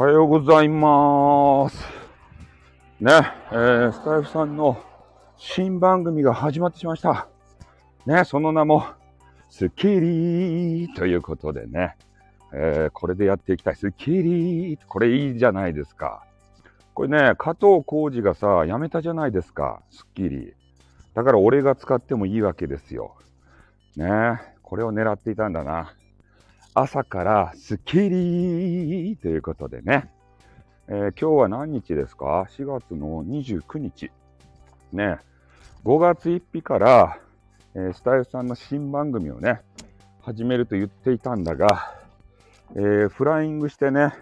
おはようございます。ね、えー、スタイフさんの新番組が始まってしまいました。ね、その名も、スッキリということでね、えー、これでやっていきたい。スッキリこれいいじゃないですか。これね、加藤浩次がさ、やめたじゃないですか、スッキリ。だから俺が使ってもいいわけですよ。ね、これを狙っていたんだな。朝からスッキリということでね、えー、今日は何日ですか ?4 月の29日。ね、5月1日から、えー、スタイルさんの新番組をね、始めると言っていたんだが、えー、フライングしてね、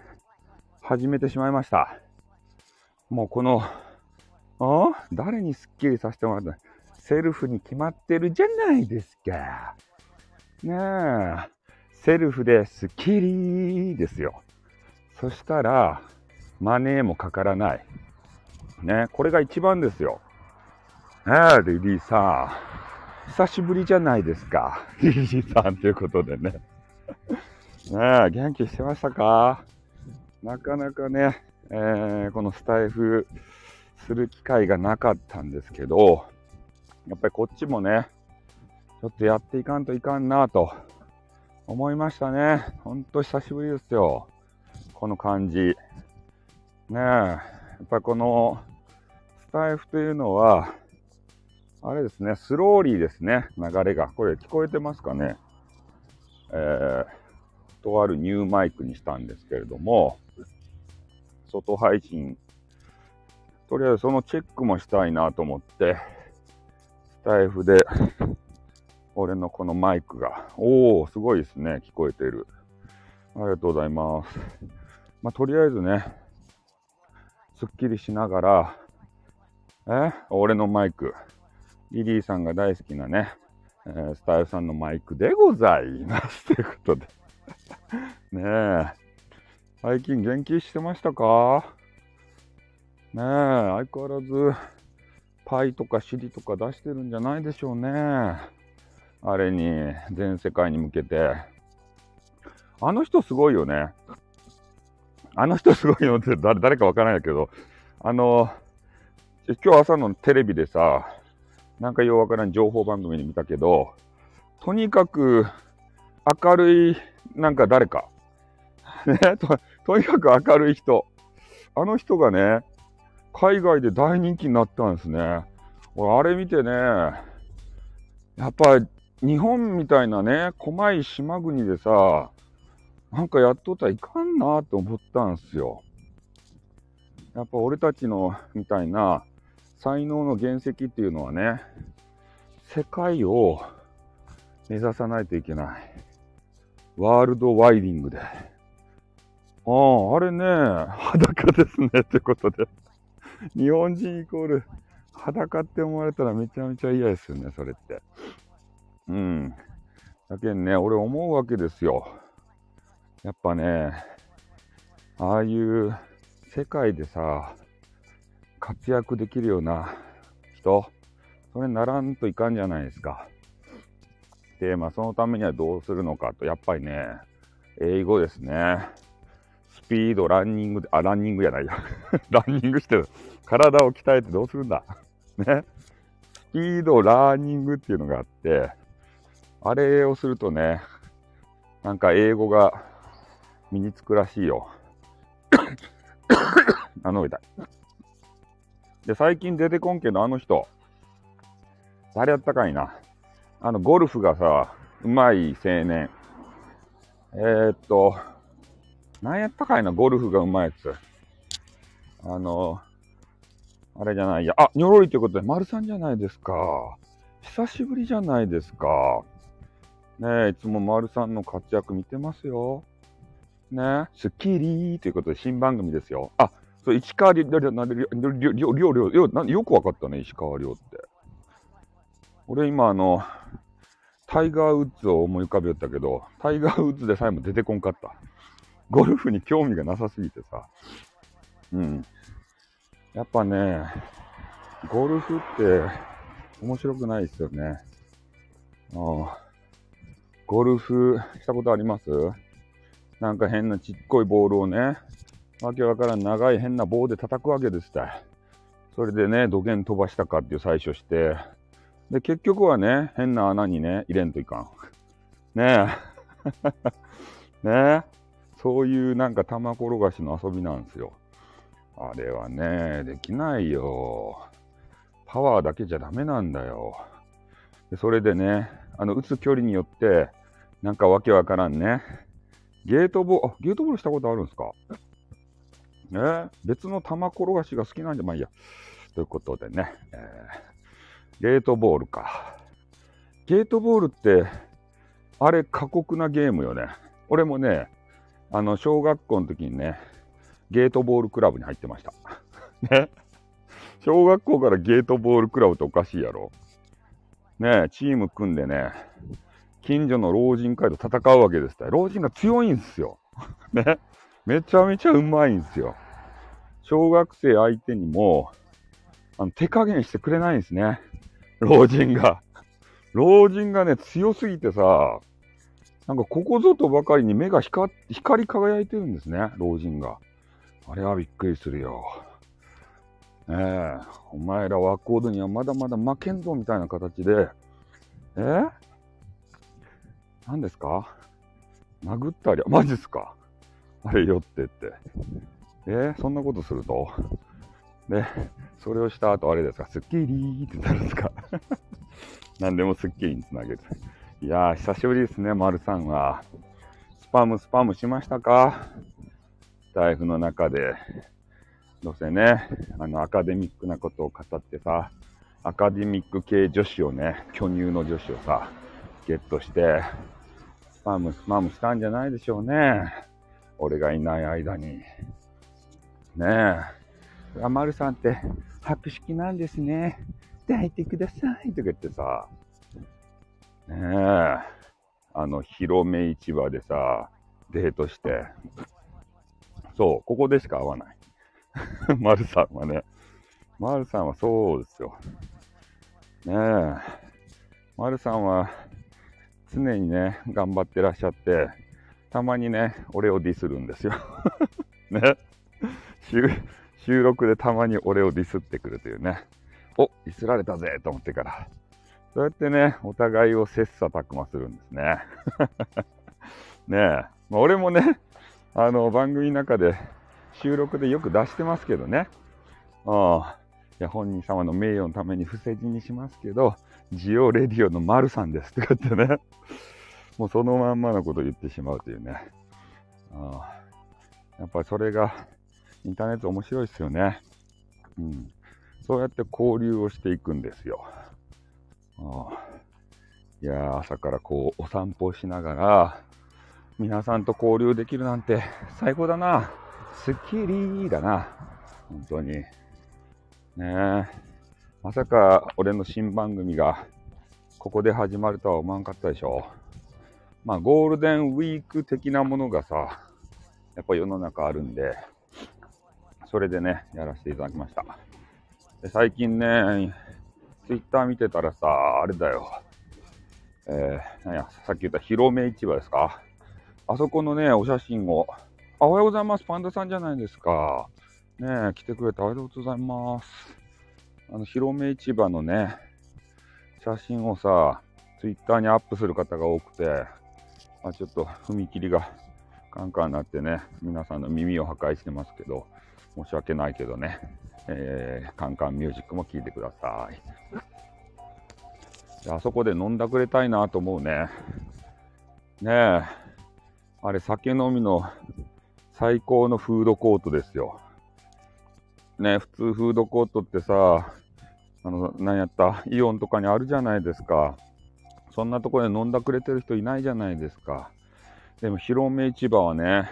始めてしまいました。もうこの、あ？誰にスッキリさせてもらった？セルフに決まってるじゃないですか。ねえ。セルフでスッキリですよ。そしたら、マネーもかからない。ね、これが一番ですよ。ねえ、リリーさん。久しぶりじゃないですか。リリーさんということでね。ねえ、元気してましたか？なかなかね、えー、このスタイフする機会がなかったんですけど、やっぱりこっちもね、ちょっとやっていかんといかんなと思いましたね。ほんと久しぶりですよ。この感じ。ねえ。やっぱこのスタイフというのは、あれですね、スローリーですね、流れが。これ聞こえてますかねえー、とあるニューマイクにしたんですけれども、外配信、とりあえずそのチェックもしたいなと思って、スタイフで俺のこのマイクが。おー、すごいですね。聞こえてる。ありがとうございます。まあ、とりあえずね、すっきりしながら、え？俺のマイク。リリーさんが大好きなね、えー、スタイルさんのマイクでございます。ということで。ねえ。最近元気してましたか？ねえ、相変わらず、パイとかシリとか出してるんじゃないでしょうね。あれに、全世界に向けて。あの人すごいよね。あの人すごいよって誰誰かわからないけど、あの、今日朝のテレビでさ、なんかようわからん情報番組に見たけど、とにかく明るい、なんか誰か。ねと、とにかく明るい人。あの人がね、海外で大人気になったんですね。俺、あれ見てね、やっぱ日本みたいなね、狭い島国でさ、なんかやっとったらいかんなって思ったんすよ。やっぱ俺たちのみたいな才能の原石っていうのはね、世界を目指さないといけない。ワールドワイディングで。ああ、あれね、裸ですねってことで。日本人イコール裸って思われたらめちゃめちゃ嫌ですよね、それって。うん。だけんね、俺思うわけですよ。やっぱね、ああいう世界でさ、活躍できるような人、それにならんといかんじゃないですか。で、まあそのためにはどうするのかと、やっぱりね、英語ですね。スピード、ランニングあ、ランニングやないや。ランニングしてる。体を鍛えてどうするんだ。ね。スピード、ラーニングっていうのがあって、あれをするとね、なんか英語が身につくらしいよ。あの、痛い。で、最近出てこんけど、あの人、誰やったかいな。あの、ゴルフがさ、うまい青年。えー、っと、何やったかいな、ゴルフがうまいやつ。あの、あれじゃないや。あ、にょろりということで、丸さんじゃないですか。久しぶりじゃないですか。ねえ、いつも丸さんの活躍見てますよ。ねスッキリということで新番組ですよ。あ、そう、石川亮、亮、亮、亮、亮、亮、よくわかったね、石川亮って。俺今あの、タイガー・ウッズを思い浮かべよったけど、タイガー・ウッズでさえも出てこんかった。ゴルフに興味がなさすぎてさ。うん。やっぱね、ゴルフって面白くないですよね。ああ。ゴルフしたことあります？なんか変なちっこいボールをね、わけわからん長い変な棒で叩くわけですたそれでね、土源飛ばしたかっていう採取して、で、結局はね、変な穴にね、入れんといかん。ねえ。ねえ。そういうなんか玉転がしの遊びなんですよ。あれはね、できないよ。パワーだけじゃダメなんだよ。でそれでね、あの、打つ距離によって、なんかわけわからんね。ゲートボール、ゲートボールしたことあるんですか？ね？別の玉転がしが好きなんじゃ、まあいいや。ということでね、えー、ゲートボールか。ゲートボールって、あれ過酷なゲームよね。俺もね、あの、小学校の時にね、ゲートボールクラブに入ってました。ね？小学校からゲートボールクラブっておかしいやろ。ねチーム組んでね、近所の老人会と戦うわけです老人が強いんですよ。ね。めちゃめちゃうまいんですよ。小学生相手にも、あの手加減してくれないんですね。老人が。老人がね、強すぎてさ、なんかここぞとばかりに目が光り輝いてるんですね、老人が。あれはびっくりするよ。ねえ、お前らワコードにはまだまだ負けんぞみたいな形で、え？何ですか？殴ったり、マジっすか？あれよってって。えー、そんなことすると？で、それをした後あれですか、スッキリーってなるんですか？何でもスッキリにつなげる。いやー、久しぶりですね、丸さんは。スパム、スパムしましたか？スタイフの中で。どうせね、あの、アカデミックなことを語ってさ、アカデミック系女子をね、巨乳の女子をさ、ゲットして、スパム、スパムしたんじゃないでしょうね。俺がいない間に。ねえ。アマルさんって、博識なんですね。抱いてください。とか言ってさ、ねえ。あの、広め市場でさ、デートして、そう、ここでしか会わない。丸さんはね。丸さんはそうですよ。ねえ。丸さんは常にね、頑張ってらっしゃって、たまにね、俺をディスるんですよ。ね。収録でたまに俺をディスってくるというね。お、ディスられたぜと思ってから。そうやってね、お互いを切磋琢磨するんですね。ねえ。まあ、俺もね、あの、番組の中で収録でよく出してますけどね。ああ。いや、本人様の名誉のために伏せ字にしますけど、ジオレディオの丸さんですとかってね。もうそのまんまのこと言ってしまうというね。あ。やっぱりそれが、インターネット面白いですよね。うん。そうやって交流をしていくんですよ。あ。いや朝からこう、お散歩しながら、皆さんと交流できるなんて最高だな。スッキリだな。本当に。ねえ。まさか俺の新番組がここで始まるとは思わんかったでしょ。まあゴールデンウィーク的なものがさ、やっぱ世の中あるんで、それでね、やらせていただきました。で最近ね、ツイッター見てたらさ、あれだよ。えー、なんや、さっき言った広め市場ですか。あそこのね、お写真を、あ、おはようございます。パンダさんじゃないですか。ねえ、来てくれてありがとうございます。あの、広め市場のね、写真をさ、ツイッターにアップする方が多くて、あ、ちょっと踏切がカンカンになってね、皆さんの耳を破壊してますけど、申し訳ないけどね、えー、カンカンミュージックも聴いてください。あそこで飲んだくれたいなと思うね。ねえ、あれ酒飲みの最高のフードコートですよ。ね、普通フードコートってさ、あの、何やった、イオンとかにあるじゃないですか。そんなとこで飲んだくれてる人いないじゃないですか。でも、広め市場はね、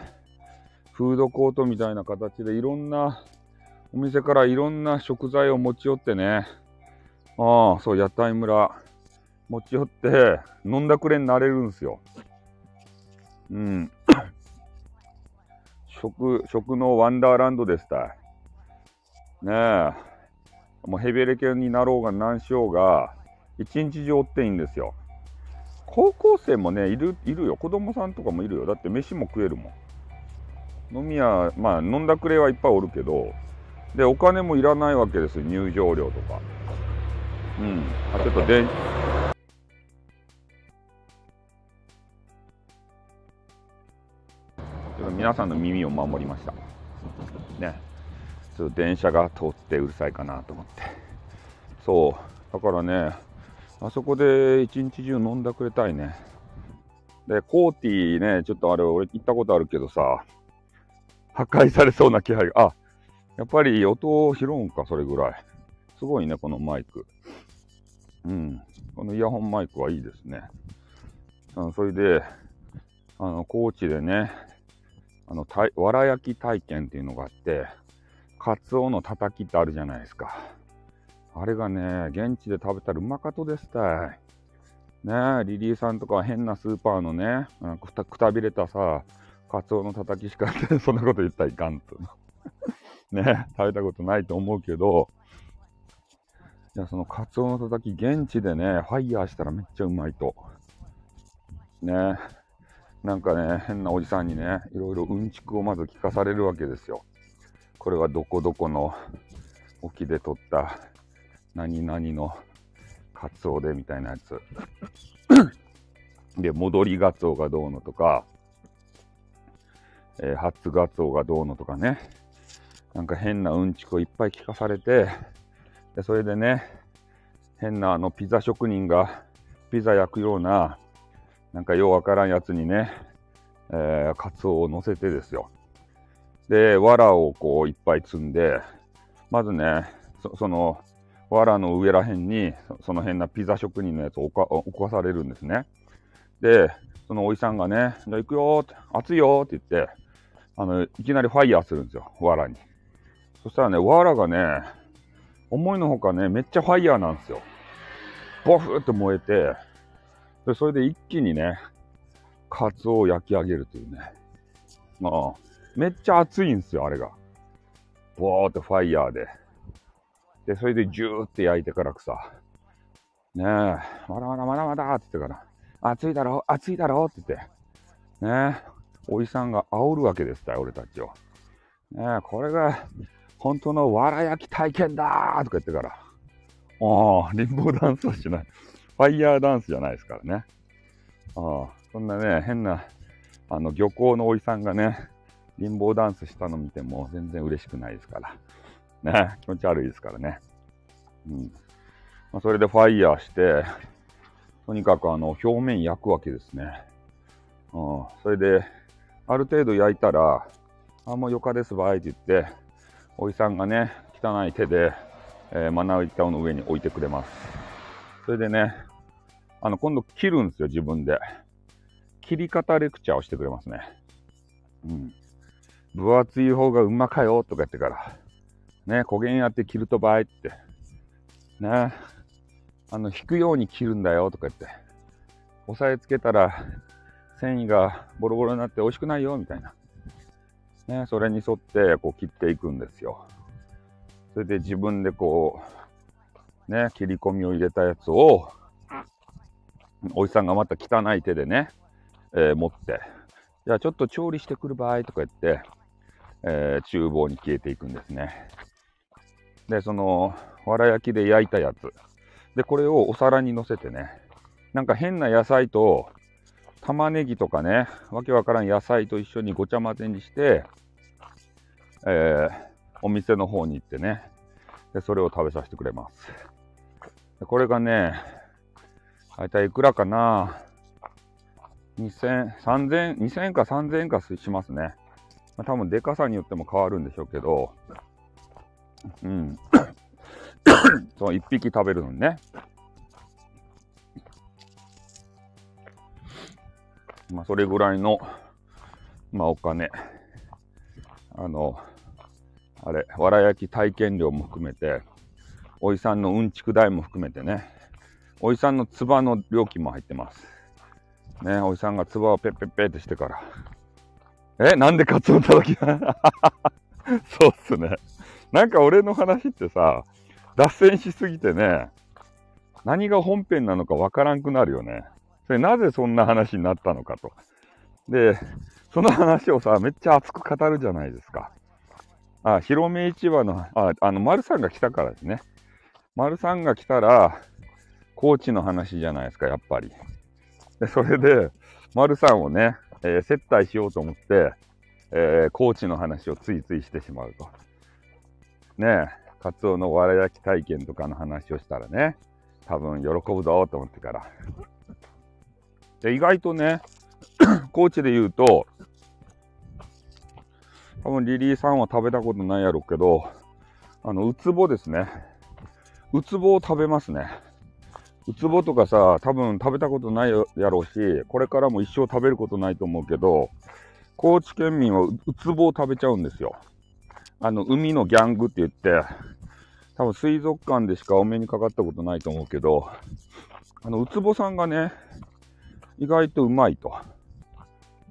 フードコートみたいな形でいろんなお店からいろんな食材を持ち寄ってね、ああ、そう、屋台村、持ち寄って飲んだくれになれるんですよ。うん。食、食のワンダーランドですた。ねえ。もうヘビレケになろうが何しようが、一日中おっていいんですよ。高校生もね、いる、いるよ。子供さんとかもいるよ。だって飯も食えるもん飲み屋、まあ、飲んだくれはいっぱいおるけど、で、お金もいらないわけですよ、入場料とか。うん。あ、ちょっとで、皆さんの耳を守りました。ね。ちょっと電車が通ってうるさいかなと思って。そう。だからね、あそこで一日中飲んだくれたいね。で、コーティーね、ちょっとあれ、俺行ったことあるけどさ、破壊されそうな気配が、あ、やっぱり音を拾うんか、それぐらい。すごいね、このマイク。うん。このイヤホンマイクはいいですね。うん、それで、あの、高知でね、あの、たい、わら焼き体験っていうのがあって、カツオのたたきってあるじゃないですか。あれがね、現地で食べたらうまかとですたい。ねリリーさんとか変なスーパーのね、くたくたびれたさ、カツオのたたきしか そんなこと言ったらいかんと。ね食べたことないと思うけど、いや、そのカツオのたたき、現地でね、ファイヤーしたらめっちゃうまいと。ねなんかね、変なおじさんにね、いろいろうんちくをまず聞かされるわけですよ。これはどこどこの沖で取った何々のカツオでみたいなやつ。で、戻りガツオがどうのとか、えー、初ガツオがどうのとかね。なんか変なうんちくをいっぱい聞かされて、でそれでね、変なあのピザ職人がピザ焼くような、なんかようわからんやつにね、えー、カツオを乗せてですよ。で、藁をこういっぱい積んで、まずね、そその藁の上らへんに、その辺なピザ職人のやつを置かされるんですね。で、そのおじさんがね、じゃあ行くよって、熱いよって言って、あの、いきなりファイヤーするんですよ、藁に。そしたらね、藁がね、思いのほかね、めっちゃファイヤーなんですよ。ボフって燃えて、でそれで一気にね、カツオを焼き上げるというね。まあ、めっちゃ熱いんですよ、あれが。ボーってファイヤーで。で、それでジューって焼いてからくさ、ねえ、まだまだまだまだって言ってから、暑いだろ暑いだろって言って、ねえ、おじさんが煽るわけですた俺たちを。ねえ、これが本当のわら焼き体験だとか言ってから、ああ、リンボーダンスはしない。ファイヤーダンスじゃないですからね。ああ、そんなね、変な、あの、漁港のおじさんがね、リンボーダンスしたの見ても全然嬉しくないですから。ね、気持ち悪いですからね。うん。まあ、それでファイヤーして、とにかくあの、表面焼くわけですね。うん。それで、ある程度焼いたら、あ、もうよかですばいって言って、おじさんがね、汚い手で、えー、まな板の上に置いてくれます。それでね、あの、今度切るんですよ、自分で。切り方レクチャーをしてくれますね。うん。分厚い方がうまかよとか言ってから。ね、焦げんやって切るとばいって。ね、あの、引くように切るんだよとか言って。押さえつけたら、繊維がボロボロになって美味しくないよみたいな。ね、それに沿ってこう切っていくんですよ。それで自分でこう、ね、切り込みを入れたやつを、おじさんがまた汚い手でね、えー、持って、じゃあちょっと調理してくる場合とか言って、えー、厨房に消えていくんですね。で、その、わら焼きで焼いたやつ。で、これをお皿に乗せてね、なんか変な野菜と、玉ねぎとかね、わけわからん野菜と一緒にごちゃ混ぜにして、えー、お店の方に行ってね、で、それを食べさせてくれます。でこれがね、大体いくらかな？2000、3000、2000円か3000円かしますね。まあ、多分でかさによっても変わるんでしょうけど、うん。そう、一匹食べるのにね。まあ、それぐらいの、まあ、お金。あの、あれ、わら焼き体験料も含めて、おいさんのうんちく代も含めてね、おいさんのつばの料金も入ってます。ね、おじさんがつばをペッペッペってしてから。え、なんでカツオたたき そうっすね。なんか俺の話ってさ、脱線しすぎてね、何が本編なのかわからんくなるよね。それなぜそんな話になったのかと。で、その話をさ、めっちゃ熱く語るじゃないですか。あ、広め市場の、あ、あの、丸さんが来たからですね。丸さんが来たら、高知の話じゃないですか、やっぱり。で、それで、丸さんをね、えー、接待しようと思って、えー、高知の話をついついしてしまうと。ねえ、カツオのわら焼き体験とかの話をしたらね、多分喜ぶぞと思ってから。で、意外とね、高知で言うと、多分リリーさんは食べたことないやろうけど、あの、ウツボですね。ウツボを食べますね。ウツボとかさ、多分食べたことないやろうし、これからも一生食べることないと思うけど、高知県民はウツボを食べちゃうんですよ。あの、海のギャングって言って、多分水族館でしかお目にかかったことないと思うけど、あの、ウツボさんがね、意外とうまいと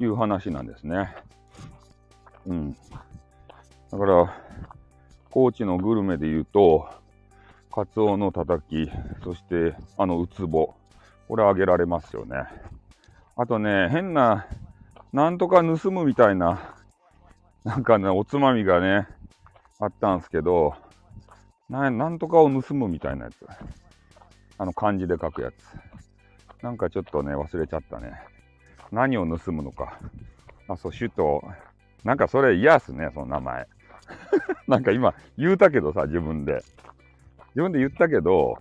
いう話なんですね。うん。だから、高知のグルメで言うと、カツオのたたき、そしてあのウツボ、これあげられますよね。あとね、変ななんとか盗むみたいな、なんかね、おつまみがね、あったんすけど、ななんとかを盗むみたいなやつ。あの漢字で書くやつ。なんかちょっとね、忘れちゃったね。何を盗むのか。あ、そう、首都。なんかそれ嫌っすね、その名前。なんか今言うたけどさ、自分で。自分で言ったけど、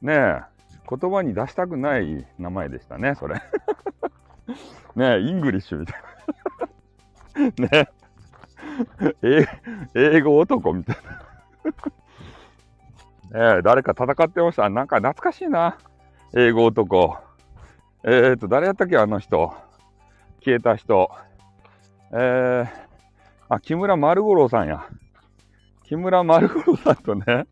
ねえ、言葉に出したくない名前でしたね、それ。ねえ English みたいな。ねえ英語男みたいな。ね誰か戦ってました？なんか懐かしいな。英語男。えー、っと、誰やったっけあの人？消えた人。えー、あ、木村丸五郎さんや。木村丸五郎さんとね、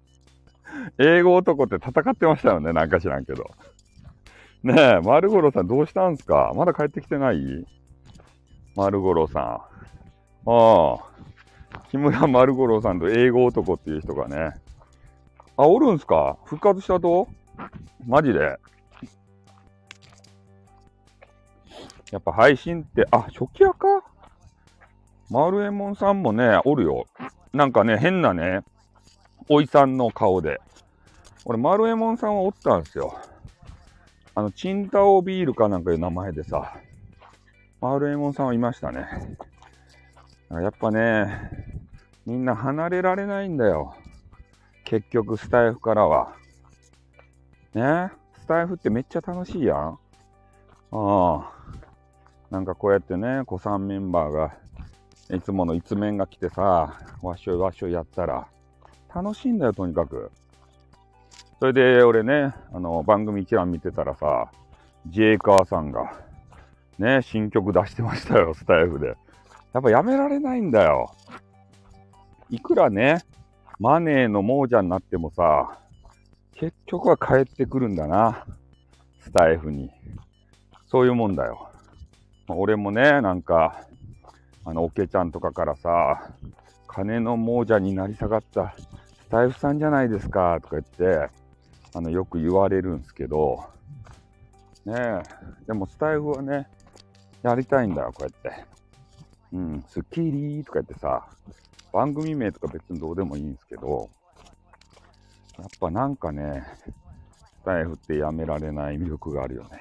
英語男って戦ってましたよね。なんか知らんけど。ねえ、丸五郎さんどうしたんすか？まだ帰ってきてない？丸五郎さん。ああ。木村丸五郎さんと英語男っていう人がね。あ、おるんすか？復活したと？マジで？やっぱ配信って、あ、初期屋か？丸右衛門さんもね、おるよ。なんかね、変なね、おいさんの顔で。俺、丸右衛門さんはおったんですよ。あの、チンタオビールかなんかいう名前でさ、マルエモンさんはいましたね。やっぱね、みんな離れられないんだよ。結局、スタイフからは。ね？スタイフってめっちゃ楽しいやん。ああ。なんかこうやってね、子さんメンバーが、いつもの一面が来てさ、わっしょいわっしょいやったら、楽しいんだよ、とにかく。それで俺ね、あの、番組一覧見てたらさ、ジェイカーさんが、ね、新曲出してましたよ、スタイフで。やっぱやめられないんだよ。いくらね、マネーの亡者になってもさ、結局は帰ってくるんだな。スタイフに。そういうもんだよ。俺もね、なんか、あの、おけちゃんとかからさ、金の亡者になり下がったスタイフさんじゃないですか、とか言って、あの、よく言われるんですけど、ねえ、でもスタイフはね、やりたいんだよ、こうやって。うん、スッキリとか言ってさ、番組名とか別にどうでもいいんですけど、やっぱなんかね、スタイフってやめられない魅力があるよね。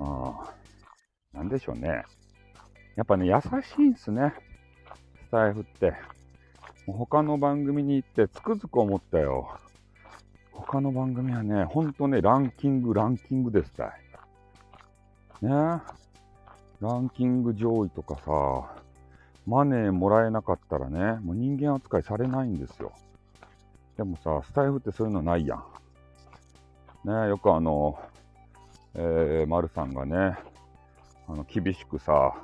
ああ、なんでしょうね。やっぱね、優しいんすね。スタイフって。他の番組に行ってつくづく思ったよ。他の番組はね、ほんとね、ランキング、ランキングですたい。ねランキング上位とかさ、マネーもらえなかったらね、もう人間扱いされないんですよ。でもさ、スタイフってそういうのないやん。ねよくあの、えー、丸さんがね、あの、厳しくさ、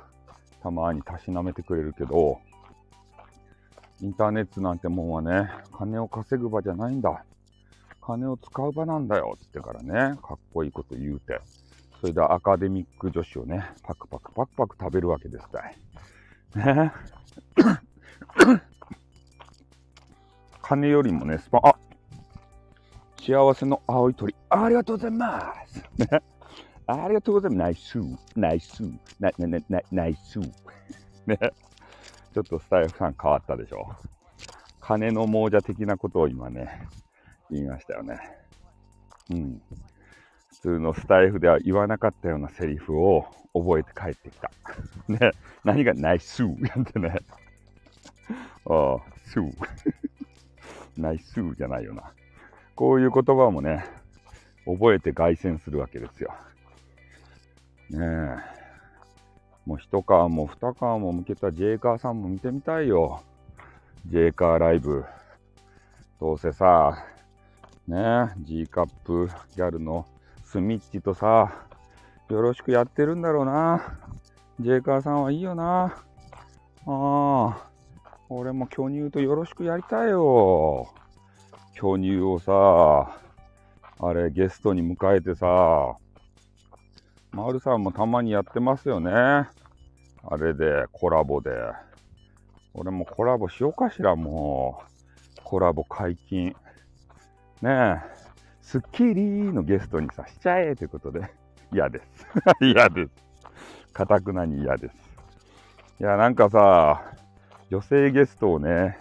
たまにたしなめてくれるけど、インターネットなんてもんはね、金を稼ぐ場じゃないんだ。金を使う場なんだよって言ってからね、かっこいいこと言うて。それでアカデミック女子をね、パクパクパクパク食べるわけですたい。ね金よりもね、スパ、あ幸せの青い鳥、ありがとうございます。ね。ありがとうございます。ナイス、ナイス、ナイナイナイナイス。ね。ちょっとスタイフさん変わったでしょ。金の亡者的なことを今ね、言いましたよね。うん。普通のスタイフでは言わなかったようなセリフを覚えて帰ってきた。ね。何がナイスーやってね。ああ、スー。ナイスーじゃないよな。こういう言葉もね、覚えて凱旋するわけですよ。ねえ。もう一皮も二皮も向けたジェイカーさんも見てみたいよ。ジェイカーライブ。どうせさ、ねえ、G カップギャルのスミッチとさ、よろしくやってるんだろうな。ジェイカーさんはいいよな。ああ、俺も巨乳とよろしくやりたいよ。巨乳をさ、あれゲストに迎えてさ、マルさんもたまにやってますよね。あれで、コラボで。俺もコラボしようかしら、もう。コラボ解禁。ねえ、スッキリのゲストにさ、しちゃえということで。嫌です。嫌です。かたくなに嫌です。いや、なんかさ、女性ゲストをね、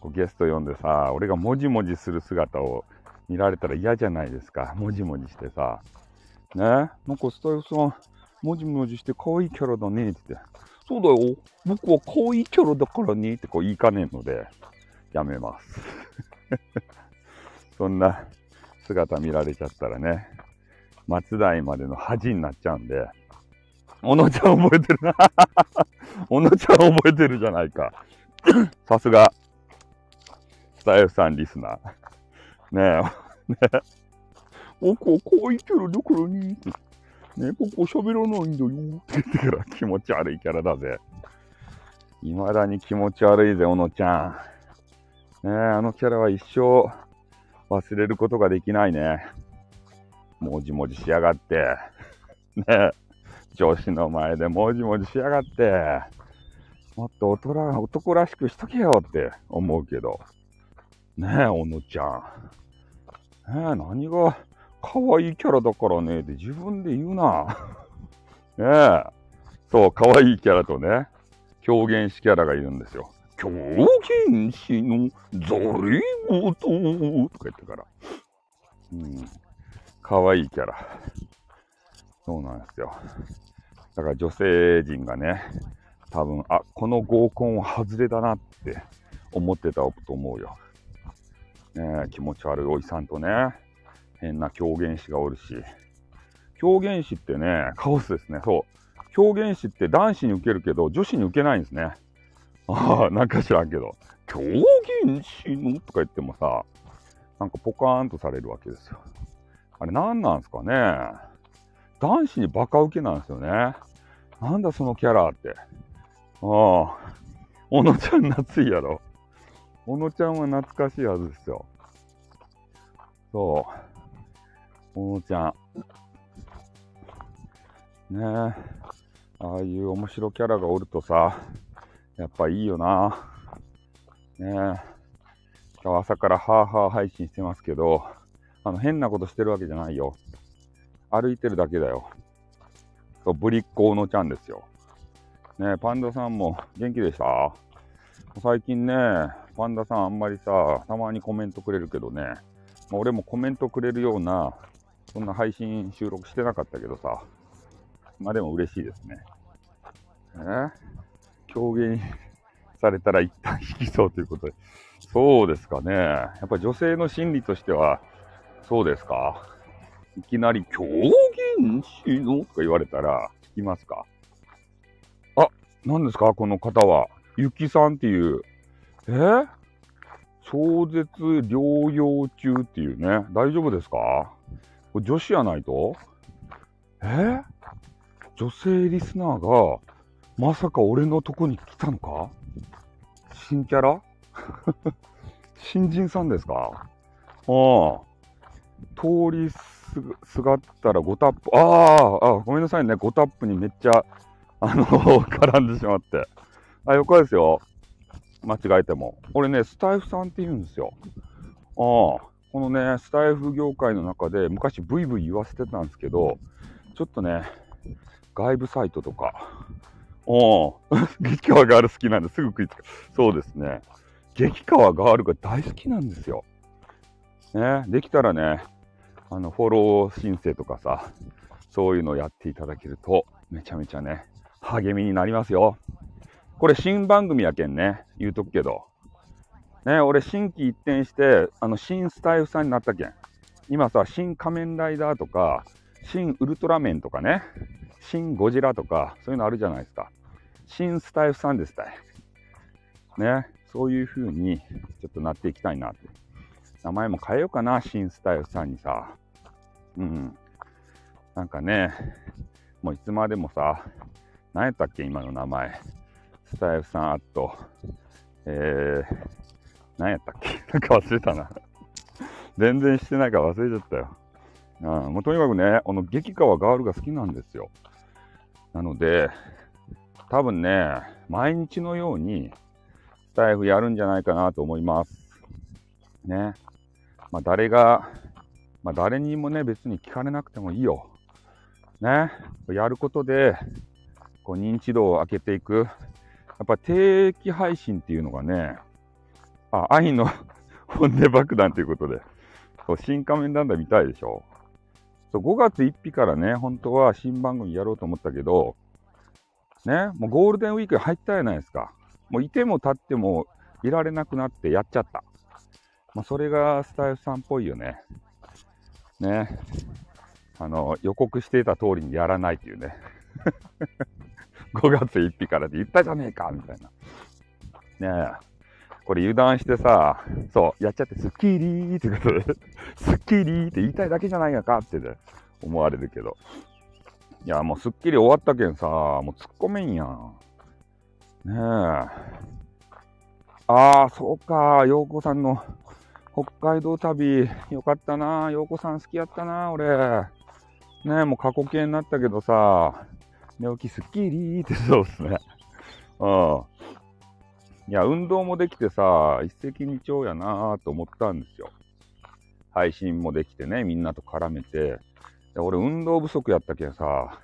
こうゲスト呼んでさ、俺がもじもじする姿を見られたら嫌じゃないですか。もじもじしてさ。ね、なんかスタイフさん、もじもじして可愛いキャラだねって言って、そうだよ、僕は可愛いキャラだからねってこう言いかねえので、やめます。そんな姿見られちゃったらね、松代までの恥になっちゃうんで、小野ちゃん覚えてるな。小野ちゃん覚えてるじゃないか。さすが、スタイフさんリスナー。ねえ。ね え僕は可愛いキャラだからね。ね、僕は喋らないんだよ。って言ってから気持ち悪いキャラだぜ。未だに気持ち悪いぜ、小野ちゃん。ねあのキャラは一生忘れることができないね。もじもじしやがって。ね女子の前でもじもじしやがって。もっと大人男らしくしとけよって思うけど。ねえ、小野ちゃん。ねえ、何が可愛いキャラだからね、って自分で言うな。ねえ。そう、可愛いキャラとね、狂言師キャラがいるんですよ。狂言師のザリゴトとか言ってから。うん。可愛いキャラ。そうなんですよ。だから女性陣がね、多分、あ、この合コンは外れだなって思ってたと思うよ。ね気持ち悪いおじさんとね、変な狂言師がおるし、狂言師ってね、カオスですね。そう。狂言師って男子に受けるけど、女子に受けないんですね。ああ、なんか知らんけど。狂言師の？とか言ってもさ、なんかポカーンとされるわけですよ。あれ何なんですかね男子にバカ受けなんですよね。なんだそのキャラって。ああ、小野ちゃん懐いやろ。小野ちゃんは懐かしいはずですよ。そう。ももちゃん。ねえ。ああいう面白キャラがおるとさ、やっぱいいよな。ねえ。今日朝からハーハー配信してますけど、あの、変なことしてるわけじゃないよ。歩いてるだけだよ。そう、ぶりっ子おのちゃんですよ。ねえパンダさんも元気でした？最近ね、パンダさんあんまりさ、たまにコメントくれるけどね、ま俺もコメントくれるようなそんな配信収録してなかったけどさ。まあでも嬉しいですね。え？狂言されたら一旦引きそうということで。そうですかね。やっぱ女性の心理としては、そうですか？いきなり狂言師のとか言われたら、聞きますか？あ、何ですか？この方は。ゆきさんっていう。え？超絶療養中っていうね。大丈夫ですか？これ女子やないと？え？女性リスナーが、まさか俺のとこに来たのか？新キャラ？新人さんですか？ああ。通りすがったら5タップ、ああ、ごめんなさいね。5タップにめっちゃ、あの、絡んでしまって。あ、よかですよ。間違えても。俺ね、スタイフさんって言うんですよ。ああ。このね、スタイフ業界の中で昔ブイブイ言わせてたんですけど、ちょっとね、外部サイトとか、おお、激川ガール好きなんですぐ食いつく。そうですね。激川ガールが大好きなんですよ。ね、できたらね、あの、フォロー申請とかさ、そういうのをやっていただけると、めちゃめちゃね、励みになりますよ。これ新番組やけんね、言うとくけど。ね、俺新規一転して、あの、新スタイフさんになったけん。今さ、新仮面ライダーとか、新ウルトラメンとかね、新ゴジラとか、そういうのあるじゃないですか。新スタイフさんですたい。ね、そういう風にちょっとなっていきたいなって。名前も変えようかな、新スタイフさんにさ。うん。なんかね、もういつまでもさ、何やったっけ、今の名前。スタイフさんあと、えー、何やったっけ？なんか忘れたな全然してないから忘れちゃったよ。うん、もうとにかくね、あの激川ガールが好きなんですよ。なので、多分ね、毎日のようにスタイフやるんじゃないかなと思います。ね。まあ、誰が、まあ、誰にもね、別に聞かれなくてもいいよ。ね。やることで、こう認知度を上げていく。やっぱ定期配信っていうのがね、あ、愛の 本音爆弾ということで、そう新仮面ランダー見たいでしょ？そう5月1日からね、本当は新番組やろうと思ったけど、ね、もうゴールデンウィーク入ったじゃないですか。もういても立ってもいられなくなってやっちゃった。まあ、それがスタイフさんっぽいよね。ね。あの、予告していた通りにやらないっていうね。5月1日からで言ったじゃねえかみたいな。ねえ。これ油断してさ、そう、やっちゃって、スッキリーってことで、スッキリーって言いたいだけじゃないのかって、ね、思われるけど。いや、もうスッキリ終わったけんさ、もう突っ込めんやん。ねえ。ああ、そうか、陽子さんの北海道旅、よかったな。陽子さん好きやったな、俺。ねえ、もう過去形になったけどさ、寝起きスッキリーってそうっすね。うん。いや、運動もできてさ、一石二鳥やなと思ったんですよ。配信もできてね、みんなと絡めて。俺、運動不足やったけんさ、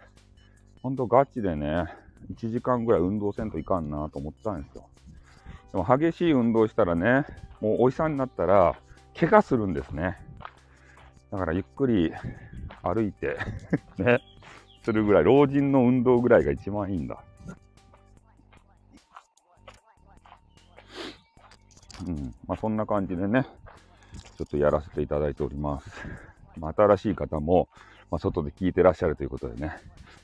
ほんとガチでね、1時間ぐらい運動せんといかんなと思ったんですよ。でも激しい運動したらね、もうおじさんになったら、怪我するんですね。だからゆっくり歩いて ね、するぐらい、老人の運動ぐらいが一番いいんだ。うん。まあ、そんな感じでね、ちょっとやらせていただいております。まあ、新しい方も、まあ、外で聞いてらっしゃるということでね。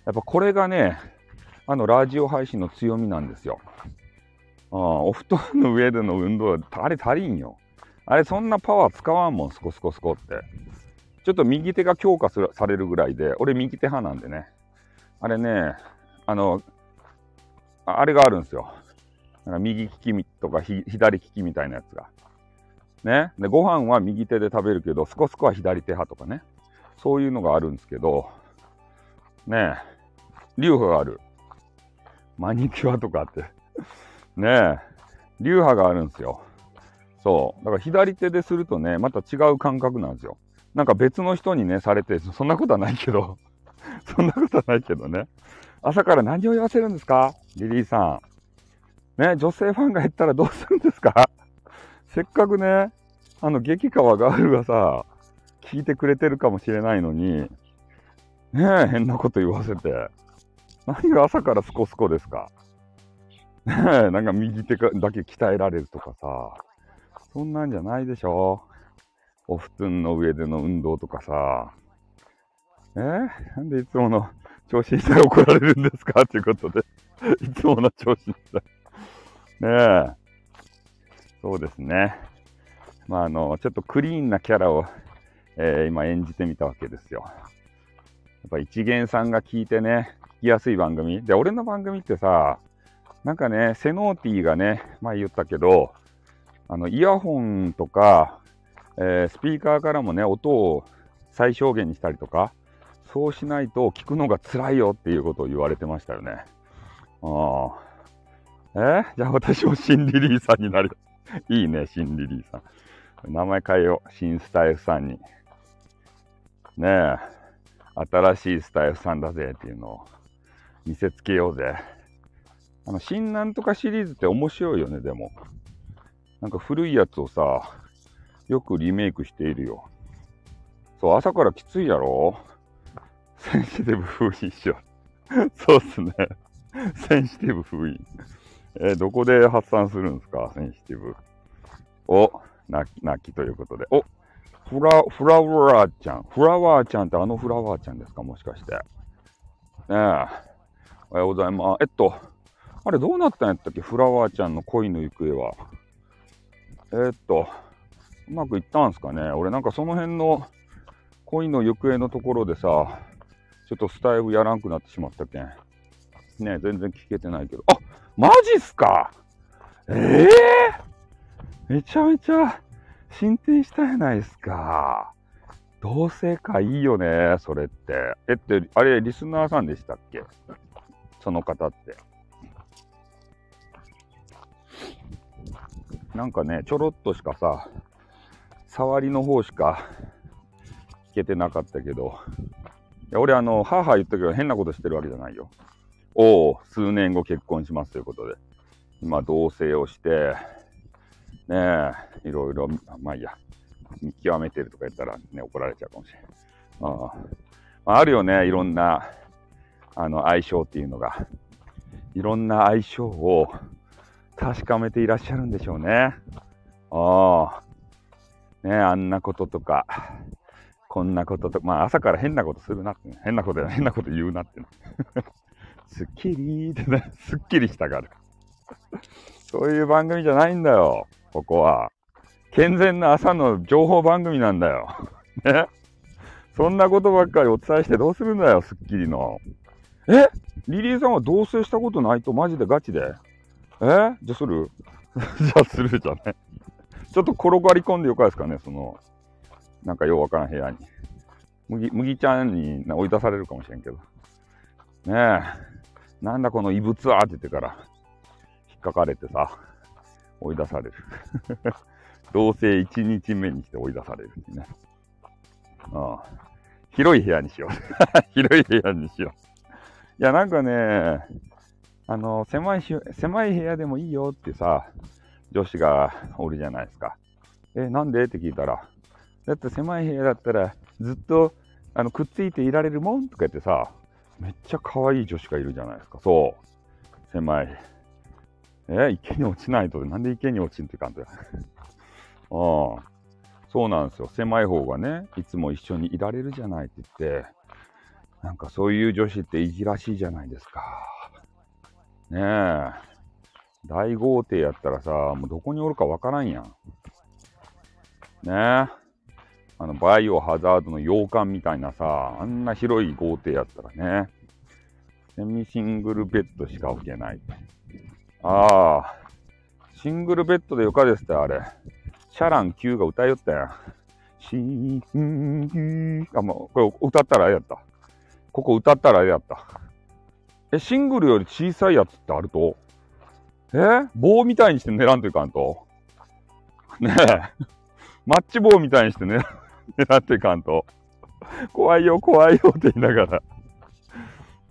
やっぱこれがね、あの、ラジオ配信の強みなんですよ。あお布団の上での運動は、あれ足りんよ。あれ、そんなパワー使わんもん、スコスコスコって。ちょっと右手が強化するされるぐらいで、俺右手派なんでね。あれね、あの、あれがあるんですよ。なんか右利きとか左利きみたいなやつが。ね。で、ご飯は右手で食べるけど、スコスコは左手派とかね。そういうのがあるんですけど、ねえ流派がある。マニキュアとかって。ねえ流派があるんですよ。そう。だから左手でするとね、また違う感覚なんですよ。なんか別の人にね、されて、そんなことはないけど、そんなことはないけどね。朝から何を言わせるんですか？リリーさん。ね、女性ファンが減ったらどうするんですか？せっかくね、あの、激川ガールがさ、聞いてくれてるかもしれないのに、ねえ、変なこと言わせて。何が朝からスコスコですか？ねえ、なんか右手だけ鍛えられるとかさ、そんなんじゃないでしょ。お布団の上での運動とかさ、え？なんでいつもの調子にしたら怒られるんですか？っていうことで、いつもの調子にしたら。ねえ。そうですね。まあ、あの、ちょっとクリーンなキャラを、えー、今演じてみたわけですよ。やっぱ一元さんが聞いてね、聞きやすい番組。で、俺の番組ってさ、なんかね、セノーティーがね、前言ったけど、あの、イヤホンとか、えー、スピーカーからもね、音を最小限にしたりとか、そうしないと聞くのが辛いよっていうことを言われてましたよね。ああ。え？じゃあ私もシンリリーさんになる。いいね、シンリリーさん。名前変えよう。新スタイルさんに。ねえ。新しいスタイフさんだぜっていうのを見せつけようぜ。あの、新なんとかシリーズって面白いよね、でも。なんか古いやつをさ、よくリメイクしているよ。そう、朝からきついやろ？センシティブ封印しよう。そうっすね。センシティブ封印。えー、どこで発散するんですか？センシティブ。お、泣き、泣きということで。お、フラ、フラワーちゃん。フラワーちゃんってあのフラワーちゃんですか？もしかして。ねえ。おはようございます。えっと、あれどうなったんやったっけ？フラワーちゃんの恋の行方は。え、っと、うまくいったんすかね？俺なんかその辺の恋の行方のところでさ、ちょっとスタイルやらんくなってしまったけん。ね全然聞けてないけど。あマジっすか？ええー、めちゃめちゃ進展したやないですか。同性会いいよね、それって。えって、あれ、リスナーさんでしたっけ？その方って。なんかね、ちょろっとしかさ、触りの方しか聞けてなかったけど、いや俺あの、母言ったけど変なことしてるわけじゃないよ。おお、数年後結婚しますということで、今同棲をして、ねえ、いろいろ、まあいいや、見極めてるとか言ったらね、怒られちゃうかもしれない。あああるよね、いろんな、あの、相性っていうのが。いろんな相性を確かめていらっしゃるんでしょうね。ああ。ねあんなこととか、こんなこととか、まあ朝から変なことするな、変なこと変なこと言うなって、すっきりってね、すっきりしたがる。そういう番組じゃないんだよ、ここは。健全な朝の情報番組なんだよ。ね。そんなことばっかりお伝えしてどうするんだよ、スッキリの。え？リリーさんは同棲したことないとマジでガチで？え？じゃあする？じゃあするじゃね。ちょっと転がり込んでよかですかね、その、なんかようわからん部屋に。麦、麦ちゃんに追い出されるかもしれんけど。ねえ。なんだこの異物はって言ってから、引っかかれてさ、追い出される。同棲1日目にして追い出されるってね。ああ広い部屋にしよう。広い部屋にしよう。いや、なんかね、あの、狭いし、狭い部屋でもいいよってさ、女子がおるじゃないですか。え、なんで？って聞いたら、だって狭い部屋だったらずっとあのくっついていられるもんとか言ってさ、めっちゃ可愛い女子がいるじゃないですか。そう。狭い。え、池に落ちないと、なんで池に落ちんって感じだ。あ あ。そうなんですよ。狭い方がね、いつも一緒にいられるじゃないって言って、なんかそういう女子っていじらしいじゃないですか。ねえ。大豪邸やったらさ、もうどこにおるかわからんやん。ねえ。あの、バイオハザードの洋館みたいなさ、あんな広い豪邸やったらね、セミシングルベッドしか置けない。ああ、シングルベッドでよかですって、あれ。シャラン Q が歌いよったやん。シングル、あ、もう、これ歌ったらあれやった。ここ歌ったらあれやった。え、シングルより小さいやつってあると？え？棒みたいにして狙んといかんと？ねえ。マッチ棒みたいにしてね、狙っていかんと。怖いよ、怖いよって言いながら。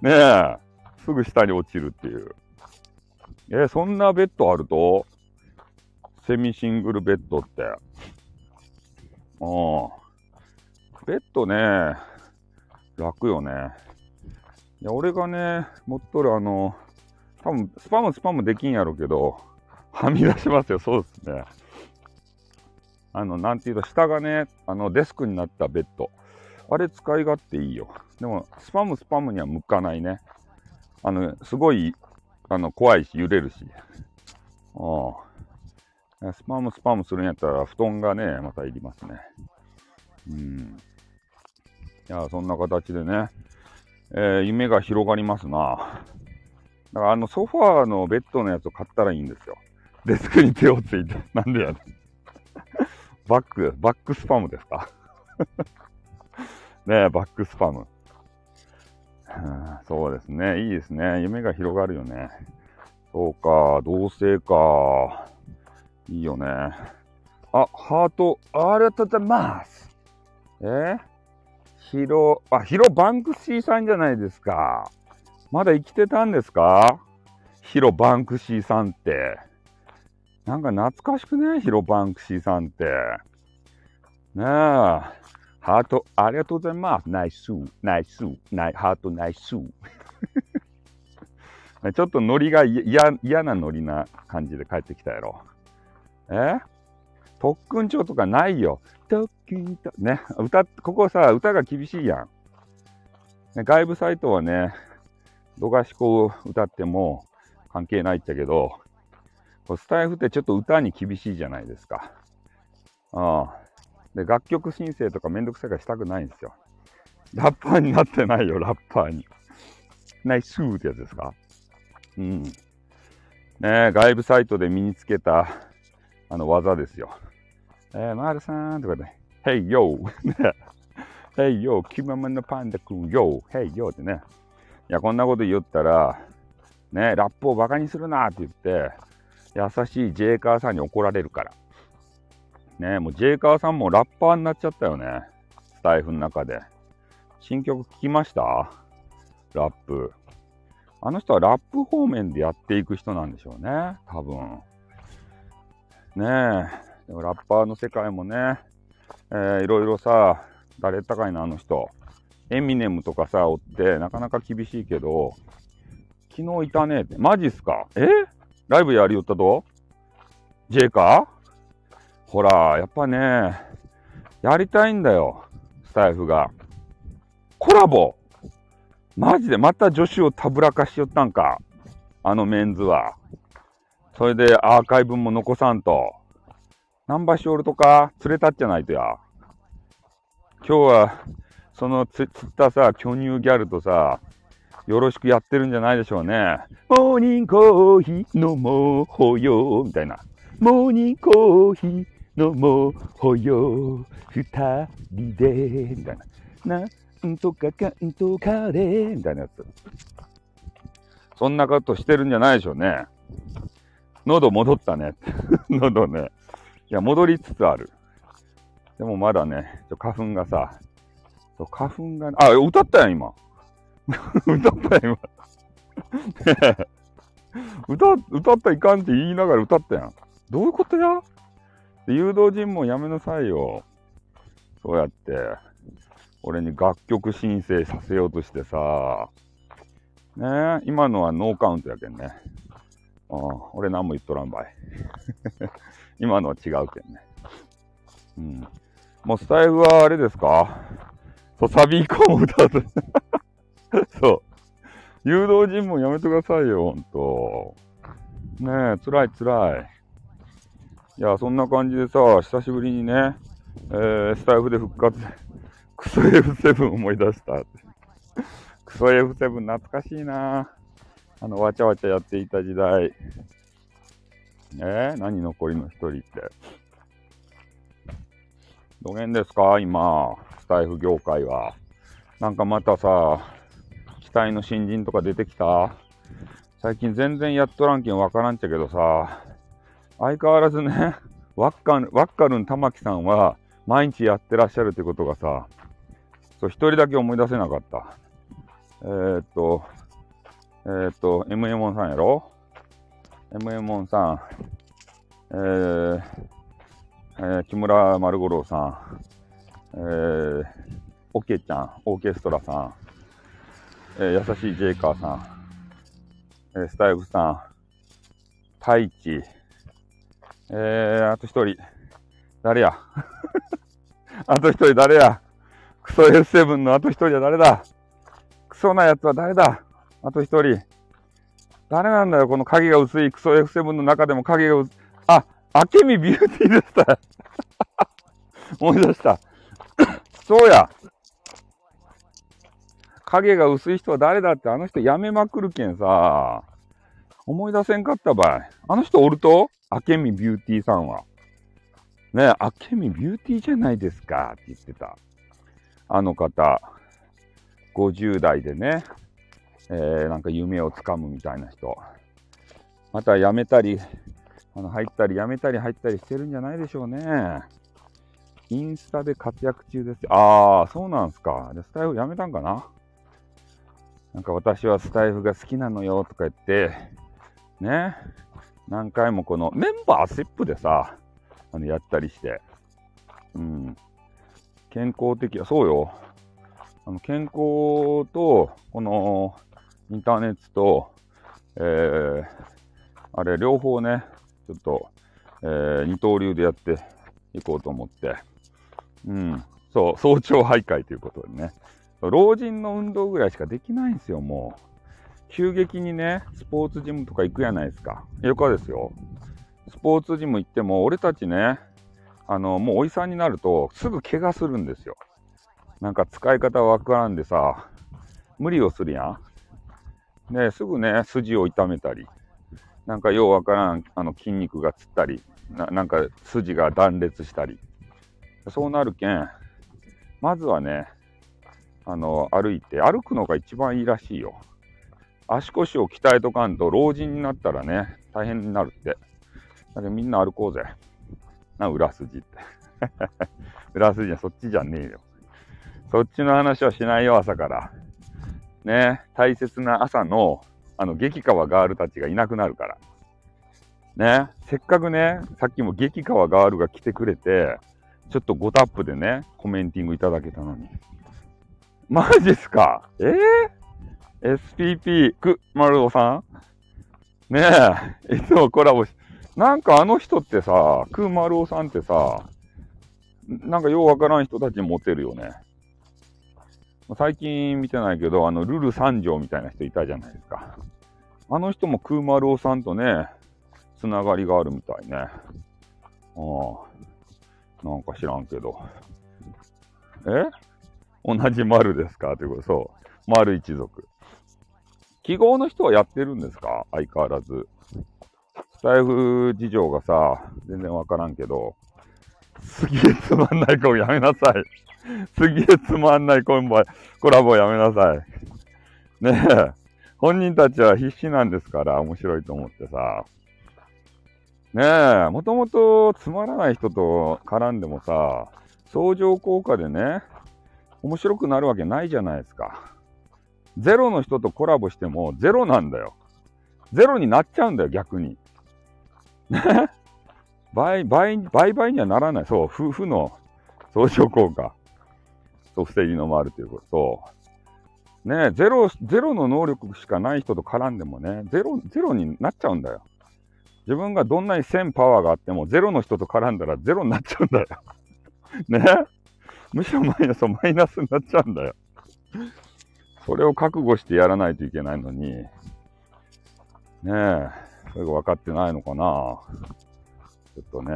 ねえ。すぐ下に落ちるっていう。えそんなベッドあると？セミシングルベッドって。うん。ベッドね、楽よね。いや、俺がね、持っとるあの、多分スパムスパムできんやろうけど、はみ出しますよ、そうですね。あの、なんていうと、下がね、あの、デスクになったベッド。あれ使い勝手いいよ。でも、スパムスパムには向かないね。あの、すごい、あの、怖いし、揺れるし。ああ。スパムスパムするんやったら、布団がね、またいりますね。うん。いや、そんな形でね、えー、夢が広がりますな。だからあのソファーのベッドのやつを買ったらいいんですよ。デスクに手をついて。なんでやねん。バック、バックスパムですか？ねえ、バックスパム。そうですね。いいですね。夢が広がるよね。そうか、同性か。いいよね。あ、ハート、ありがとうございます。え？ー、ヒロ、あ、ヒロバンクシーさんじゃないですか。まだ生きてたんですか？ヒロバンクシーさんって。なんか懐かしくね？ヒロバンクシーさんって。ねえ。ハート、ありがとうございます。ナイス、ナイス、ナイハートナイス。ちょっとノリが嫌なノリな感じで帰ってきたやろ。え？特訓帳とかないよ。特訓と、ね、歌、ここさ、歌が厳しいやん。ね、外部サイトはね、度がしこう歌っても関係ないっちゃけど、スタイフってちょっと歌に厳しいじゃないですか。ああ。で、楽曲申請とかめんどくさいからしたくないんですよ。ラッパーになってないよ、ラッパーに。ナイスーってやつですか？うん。ねえ外部サイトで身につけた、あの、技ですよ。えー、マルさんとかで、ヘイヨーヘイヨー、キママのパンダくんヨー、ヘイヨーってね。いや、こんなこと言ったら、ね、ラップをバカにするなって言って、優しいジェイカーさんに怒られるから。ね、もうジェイカーさんもラッパーになっちゃったよね。スタイフの中で。新曲聴きました？ラップ。あの人はラップ方面でやっていく人なんでしょうね。多分。ねえ。でもラッパーの世界もね、えー、いろいろさ、誰ったかいな、あの人。エミネムとかさ、おって、なかなか厳しいけど、昨日いたねって、マジっすか？え？ライブやりよったと ?J か？ほら、やっぱね、やりたいんだよ、スタイフが。コラボマジでまた女子をたぶらかしよったんか。あのメンズは。それでアーカイブも残さんと。ナンバシオルとか釣れたっちゃないとや。今日は、その釣ったさ、巨乳ギャルとさ、よろしくやってるんじゃないでしょうね。モーニングコーヒー飲もうよ、みたいな。モーニングコーヒー飲もうよ、二人で、みたいな。なんとかかんとかで、みたいなやつ。そんなことしてるんじゃないでしょうね。喉戻ったね。喉ね。いや、戻りつつある。でもまだね、花粉がさ、花粉が、あ、歌ったやん、今。歌ったやん、今。歌、歌ったいかんって言いながら歌ったやん。どういうことや？誘導尋問やめなさいよ。そうやって、俺に楽曲申請させようとしてさ、ねえ今のはノーカウントやけんね。あ俺何も言っとらんばい。今のは違うけんね。うん。もうスタイルはあれですか？そう、サビ以降も歌うと。そう。誘導尋問やめてくださいよ、ほんと。ねえ、辛い辛い。いや、そんな感じでさ、久しぶりにね、えー、スタイフで復活。クソ F7 思い出した。クソ F7 懐かしいなあの、わちゃわちゃやっていた時代。え、何残りの一人って。どげんですか今、スタイフ業界は。なんかまたさ、期待の新人とか出てきた？最近全然やっとらんけんわからんちゃけどさ、相変わらずね、ワッカンワッカルン玉木さんは毎日やってらっしゃるってことがさ、そう、一人だけ思い出せなかった。えー、っと、えー、っと、MM さんやろ？MM モンさん、えーえー、木村丸五郎さん、えー、オケちゃん、オーケストラさん、えー、優しいジェイカーさん、えー、スタイフさん、太一、えー、あと一人、誰や？あと一人誰や？クソ S7 のあと一人は誰だ？クソなやつは誰だ？あと一人。誰なんだよ、この影が薄いクソ F7 の中でも影が薄い。あ、明美ビューティーでした。思い出した。そうや。影が薄い人は誰だってあの人やめまくるけんさ。思い出せんかったばい。あの人おると？明美ビューティーさんは。ねえ、明美ビューティーじゃないですかって言ってた。あの方、50代でね、えー、なんか夢をつかむみたいな人。また辞めたり、あの入ったり辞めたり入ったりしてるんじゃないでしょうね。インスタで活躍中ですよ。ああ、そうなんすか。で、スタイフやめたんかな？なんか私はスタイフが好きなのよとか言って、ね、何回もこのメンバーシップでさ、あのやったりして、うん、健康的、そうよ。あの健康と、このインターネットと、えー、あれ、両方ね、ちょっと、えー、二刀流でやっていこうと思って、うん、そう、早朝徘徊ということでね、老人の運動ぐらいしかできないんですよ、もう。急激にね、スポーツジムとか行くやないですか。よかですよ。スポーツジム行っても、俺たちね、あの、もうおじさんになると、すぐ怪我するんですよ。なんか使い方わからんでさ、無理をするやん。で、すぐね、筋を痛めたり、なんかようわからんあの筋肉がつったりな、なんか筋が断裂したり、そうなるけん、まずはね、あの、歩いて、歩くのが一番いいらしいよ。足腰を鍛えとかんと、老人になったらね、大変になるって。だけどみんな歩こうぜ。な、裏筋って。裏筋はそっちじゃねえよ。そっちの話はしないよ、朝から。ね、大切な朝の、あの、激川ガールたちがいなくなるから。ね、せっかくね、さっきも激川ガールが来てくれて、ちょっと5タップでね、コメンティングいただけたのに。マジっすか？え？ー、?SPP、く、丸尾さん？ねえ、いつもコラボし、なんかあの人ってさ、く、丸尾さんってさ、なんかようわからん人たちにモテるよね。最近見てないけど、あの、ルル三条みたいな人いたじゃないですか。あの人もクーマルオさんとね、つながりがあるみたいね。ああ、なんか知らんけど。え？同じ丸ですか？ということ、そう。丸一族。記号の人はやってるんですか？相変わらず。スタイフ事情がさ、全然わからんけど、すげえつまんない子やめなさい。すげえつまんないコンボ、コラボやめなさい。ねえ。本人たちは必死なんですから、面白いと思ってさ。ねえ、もともとつまらない人と絡んでもさ、相乗効果でね、面白くなるわけないじゃないですか。ゼロの人とコラボしてもゼロなんだよ。ゼロになっちゃうんだよ、逆に。ね？倍、倍、倍々にはならない。そう、夫婦の相乗効果。と防ぎのもあるということと、ね？ゼロ、ゼロの能力しかない人と絡んでもね、ゼロ、ゼロになっちゃうんだよ。自分がどんなに1000パワーがあっても、ゼロの人と絡んだらゼロになっちゃうんだよ。ね？むしろマイナス、マイナスになっちゃうんだよ。それを覚悟してやらないといけないのに、ねえ、それが分かってないのかな。ちょっとね、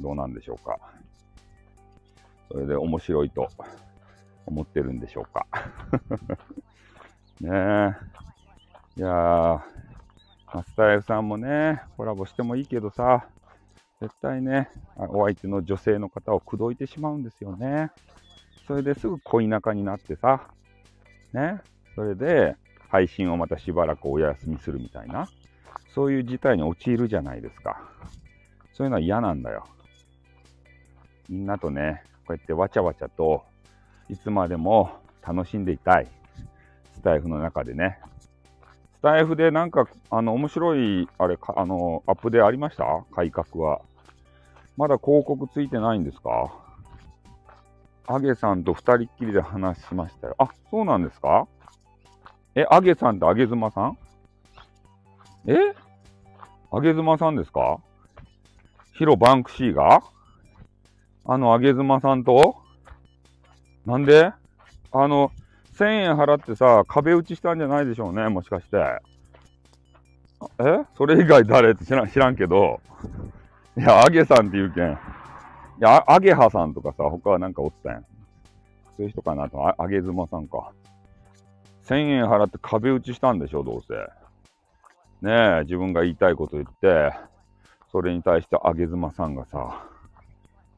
どうなんでしょうか。それで面白いと思ってるんでしょうか。ねえ。いやー、マスター F さんもね、コラボしてもいいけどさ、絶対ね、お相手の女性の方を口説いてしまうんですよね。それですぐ恋仲になってさ、ね、それで配信をまたしばらくお休みするみたいな、そういう事態に陥るじゃないですか。そういうのは嫌なんだよ。みんなとね、こうやってわちゃわちゃといつまでも楽しんでいたい。スタイフの中でね。スタイフでなんか、あの、面白い、あれ、あの、アップでありました？改革は。まだ広告ついてないんですか？アゲさんと二人っきりで話しましたよ。あ、そうなんですか？え、アゲさんとアゲズマさん？え？アゲズマさんですか？ヒロバンクシーが？あの、アゲズマさんと？なんで？あの、1000円払ってさ、壁打ちしたんじゃないでしょうね、もしかして。え？それ以外誰？って知らん、知らんけど。いや、アゲさんって言うけん。いや、アゲハさんとかさ、他はなんかおったやん。そういう人かなと、あげずまさんか。1000円払って壁打ちしたんでしょ、どうせ。ねえ、自分が言いたいこと言って、それに対してあげずまさんがさ、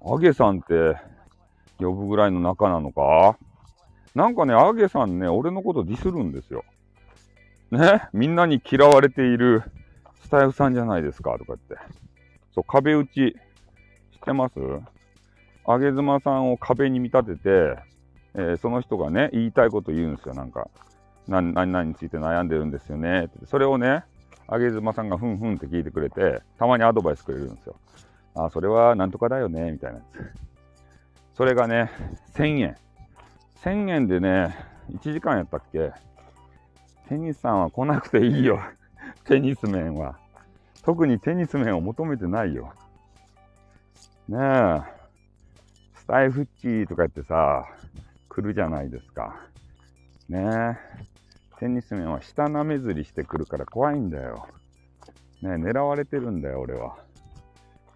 あげさんって呼ぶぐらいの仲なのか？なんかね、アゲさんね、俺のことディスるんですよ。ねみんなに嫌われているスタイフさんじゃないですかとか言って。そう、壁打ち、知ってますあげ妻さんを壁に見立てて、えー、その人がね、言いたいこと言うんですよ、なんか。何々について悩んでるんですよね。それをね、あげ妻さんがふんふんって聞いてくれて、たまにアドバイスくれるんですよ。あ、それはなんとかだよね、みたいなやつ。それがね、1000円。1000円でね、1時間やったっけ？テニスさんは来なくていいよ。テニス面は。特にテニス面を求めてないよ。ねえ。スタイフッチーとか言ってさ、来るじゃないですか。ねえ。テニス面は下舐めずりしてくるから怖いんだよ。ねえ、狙われてるんだよ、俺は。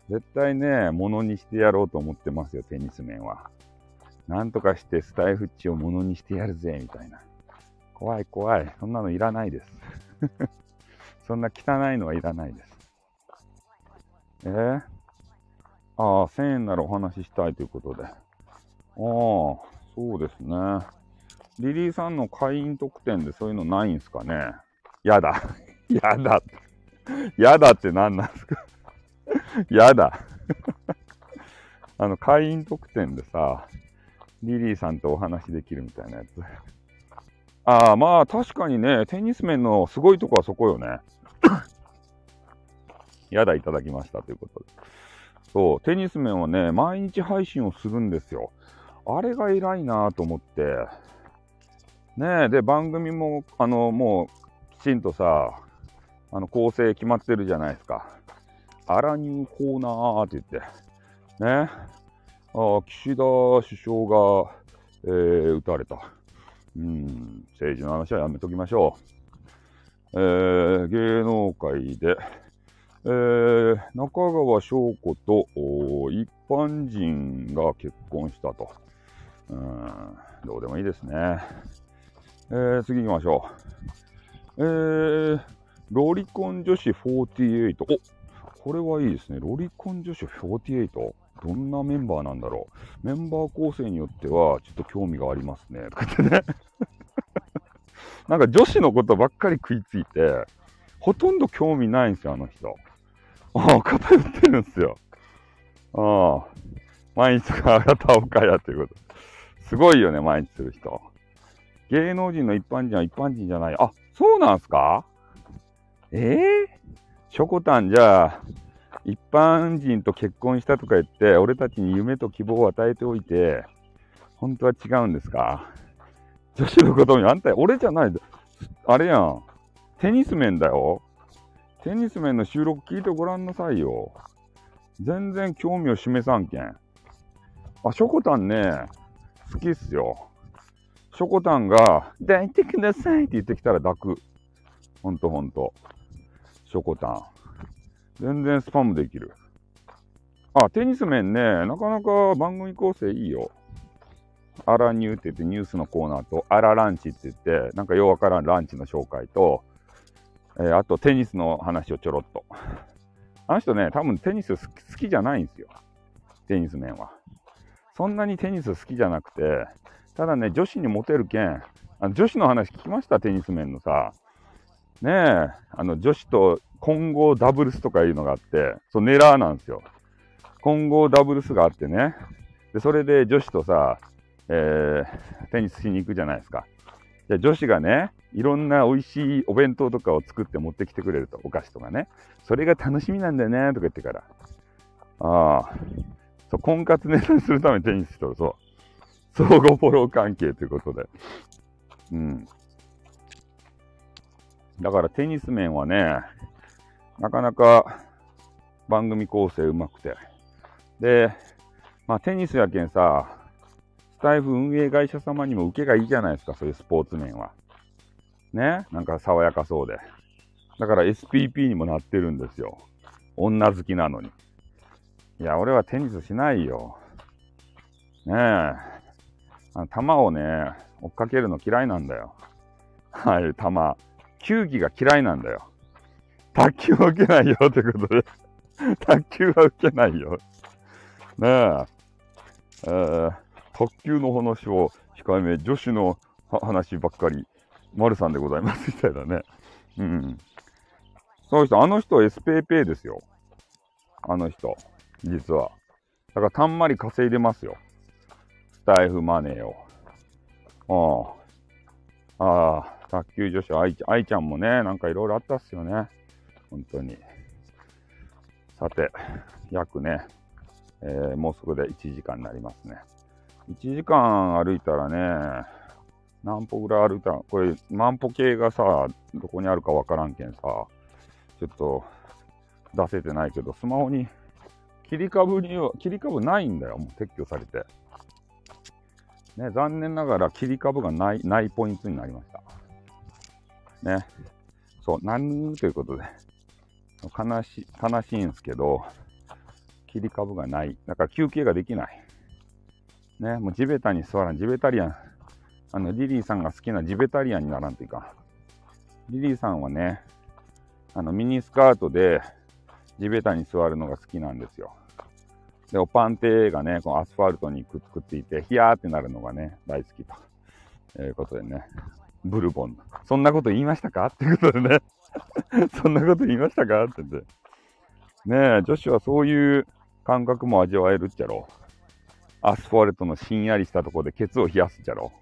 絶対ね、ものにしてやろうと思ってますよ、テニス面は。なんとかしてスタイフッチをものにしてやるぜ、みたいな。怖い怖い。そんなのいらないです。そんな汚いのはいらないです。えー、ああ、1000円ならお話ししたいということで。ああ、そうですね。リリーさんの会員特典でそういうのないんすかね？やだ。やだ。やだって何なんすか？やだ。あの、会員特典でさ、リリーさんとお話できるみたいなやつ。ああ、まあ確かにね、テニス面のすごいとこはそこよね。やだ、いただきましたということで。そう、テニス面はね、毎日配信をするんですよ。あれが偉いなと思って。ねえ、で、番組も、あの、もう、きちんとさ、あの、構成決まってるじゃないですか。アラニューコーナーって言って。ね。あ岸田首相が、えー、撃たれた。うん、政治の話はやめときましょう。えー、芸能界で、えー、中川翔子と一般人が結婚したと。うん、どうでもいいですね。えー、次行きましょう。えー、ロリコン女子48。おこれはいいですね。ロリコン女子48。どんなメンバーなんだろう。メンバー構成によっては、ちょっと興味がありますね。ってね。なんか女子のことばっかり食いついて、ほとんど興味ないんですよ、あの人。ああ、偏ってるんですよ。ああ、毎日があがたおかやっていうこと。すごいよね、毎日する人。芸能人の一般人は一般人じゃない。あ、そうなんすか？ええー、ショコタンじゃあ、一般人と結婚したとか言って、俺たちに夢と希望を与えておいて、本当は違うんですか？女子のことにあんた、俺じゃない。あれやん。テニス面だよ。テニス面の収録聞いてごらんなさいよ。全然興味を示さんけん。あ、ショコタンね、好きっすよ。ショコタンが、抱いてくださいって言ってきたら抱く。ほんとほんと。ショコタン。全然スパムできる。あ、テニス面ね、なかなか番組構成いいよ。アラニューって言ってニュースのコーナーと、アラランチって言って、なんかようわからんランチの紹介と、えー、あとテニスの話をちょろっと。あの人ね、多分テニス好きじゃないんですよ。テニス面は。そんなにテニス好きじゃなくて、ただね、女子にモテるけん、あの女子の話聞きました？テニス面のさ。ねえ、あの女子と混合ダブルスとかいうのがあって、そう、ネラーなんですよ。混合ダブルスがあってね。で、それで女子とさ、えー、テニスしに行くじゃないですか。で、女子がね、いろんな美味しいお弁当とかを作って持ってきてくれると、お菓子とかね。それが楽しみなんだよね、とか言ってから。ああ、そう、婚活ネタにするためにテニスしとる、そう。相互フォロー関係ということで。うん。だからテニス面はね、なかなか番組構成うまくて。で、まあテニスやけんさ、スタイフ運営会社様にも受けがいいじゃないですか、そういうスポーツ面は。ね？なんか爽やかそうで。だから SPP にもなってるんですよ。女好きなのに。いや、俺はテニスしないよ。ねえ。あの球をね、追っかけるの嫌いなんだよ。はい、球。球技が嫌いなんだよ。卓球は受けないよってことで卓球は受けないよ。ねえ。えー、卓球の話を控えめ、女子の話ばっかり、丸さんでございますみたいなね。うん。その人、あの人 SPP ですよ。あの人、実は。だからたんまり稼いでますよ。スタイフマネーを。ああ。ああ、卓球女子愛、愛ちゃんもね、なんかいろいろあったっすよね。本当に。さて、約ね、えー、もうそこで1時間になりますね。1時間歩いたらね、何歩ぐらい歩いた？ら、これ、万歩計がさ、どこにあるかわからんけんさ、ちょっと出せてないけど、スマホに切り株には、切り株ないんだよ、もう撤去されて。ね、残念ながら切り株がない、ないポイントになりました。ね。そう、何ということで、悲し、悲しいんですけど、切り株がない。だから休憩ができない。ね、もう地べたに座らん、地べたリアン。あの、リリーさんが好きな地べたリアンにならんというか、リリーさんはね、あの、ミニスカートで地べたに座るのが好きなんですよ。で、おパンテがね、このアスファルトにくっつくっていて、ヒヤーってなるのがね、大好きと。いうことでね、ブルボン。そんなこと言いましたか？ってことでね そんなこと言いましたか？って言って。ねえ、女子はそういう感覚も味わえるっちゃろう。アスファルトのしんやりしたところでケツを冷やすじゃろ。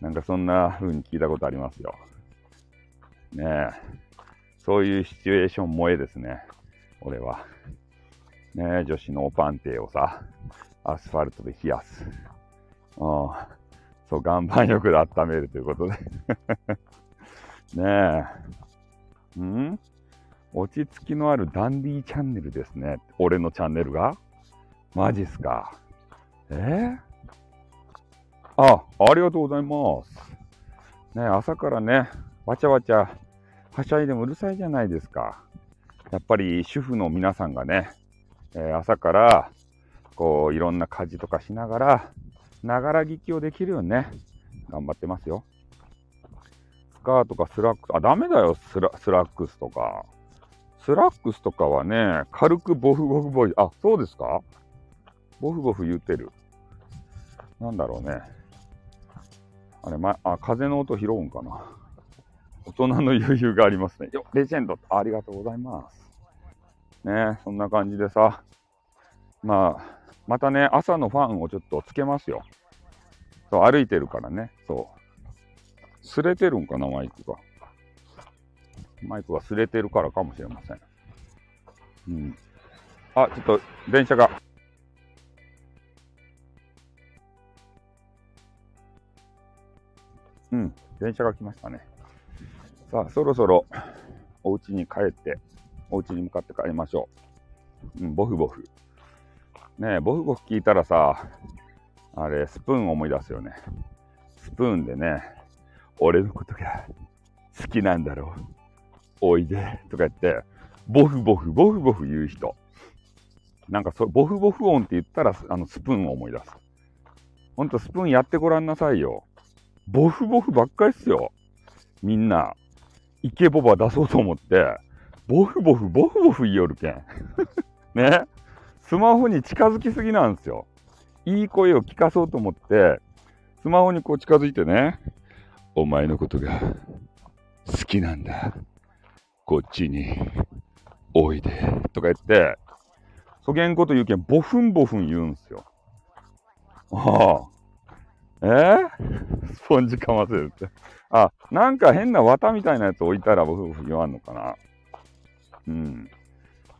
なんかそんな風に聞いたことありますよ。ねえ。そういうシチュエーション萌えですね。俺は。ねえ、女子のおパンテをさ、アスファルトで冷やす。ああ。そう、岩盤浴で温めるということで ねえ。ん？落ち着きのあるダンディチャンネルですね。俺のチャンネルがマジっすか。えー、あ、ありがとうございます。ね、朝からね、わちゃわちゃ、はしゃいでもうるさいじゃないですか。やっぱり主婦の皆さんがね、えー、朝から、こう、いろんな家事とかしながら、ながら聞きをできるよね。頑張ってますよ。スカーとかスラックス、あ、ダメだよ、スラスラックスとか。スラックスとかはね、軽くボフボフボイ、あ、そうですか？ボフボフ言うてる。なんだろうね。あれ、ま、あ、風の音拾うんかな。大人の余裕がありますね。よレジェンドありがとうございます。ねそんな感じでさ。まあ、またね、朝のファンをちょっとつけますよ。そう、歩いてるからね。そう。すれてるんかな、マイクが。マイクがすれてるからかもしれません。うん。あ、ちょっと電車が。うん、電車が来ましたね。さあ、そろそろお家に帰って、お家に向かって帰りましょう。うん、ボフボフ。ねえ、ボフボフ聞いたらさ、あれ、スプーン思い出すよね。スプーンでね、俺のことが好きなんだろう。おいで。とか言って、ボフボフ、ボフボフ言う人。なんかそ、ボフボフ音って言ったら、あの、スプーンを思い出す。ほんと、スプーンやってごらんなさいよ。ボフボフばっかりっすよ。みんな、イケボバ出そうと思って、ボフボフ、ボフボフ言いよるけん。ね。スマホに近づきすぎなんですよ。いい声を聞かそうと思って、スマホにこう近づいてね、お前のことが好きなんだ。こっちにおいで。とか言って、そげんこと言うけん、ボフンボフン言うんすよ。ああ。えー、スポンジかませるって。あ、なんか変な綿みたいなやつ置いたら、僕、言わんのかな。うん。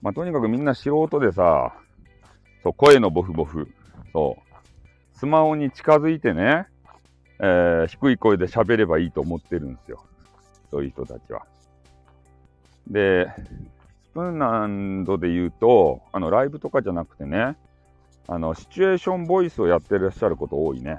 まあ、とにかくみんな素人でさ、そう、声のボフボフ。そう。スマホに近づいてね、えー、低い声で喋ればいいと思ってるんですよ。そういう人たちは。で、スプーンランドで言うと、あの、ライブとかじゃなくてね、あの、シチュエーションボイスをやってらっしゃること多いね。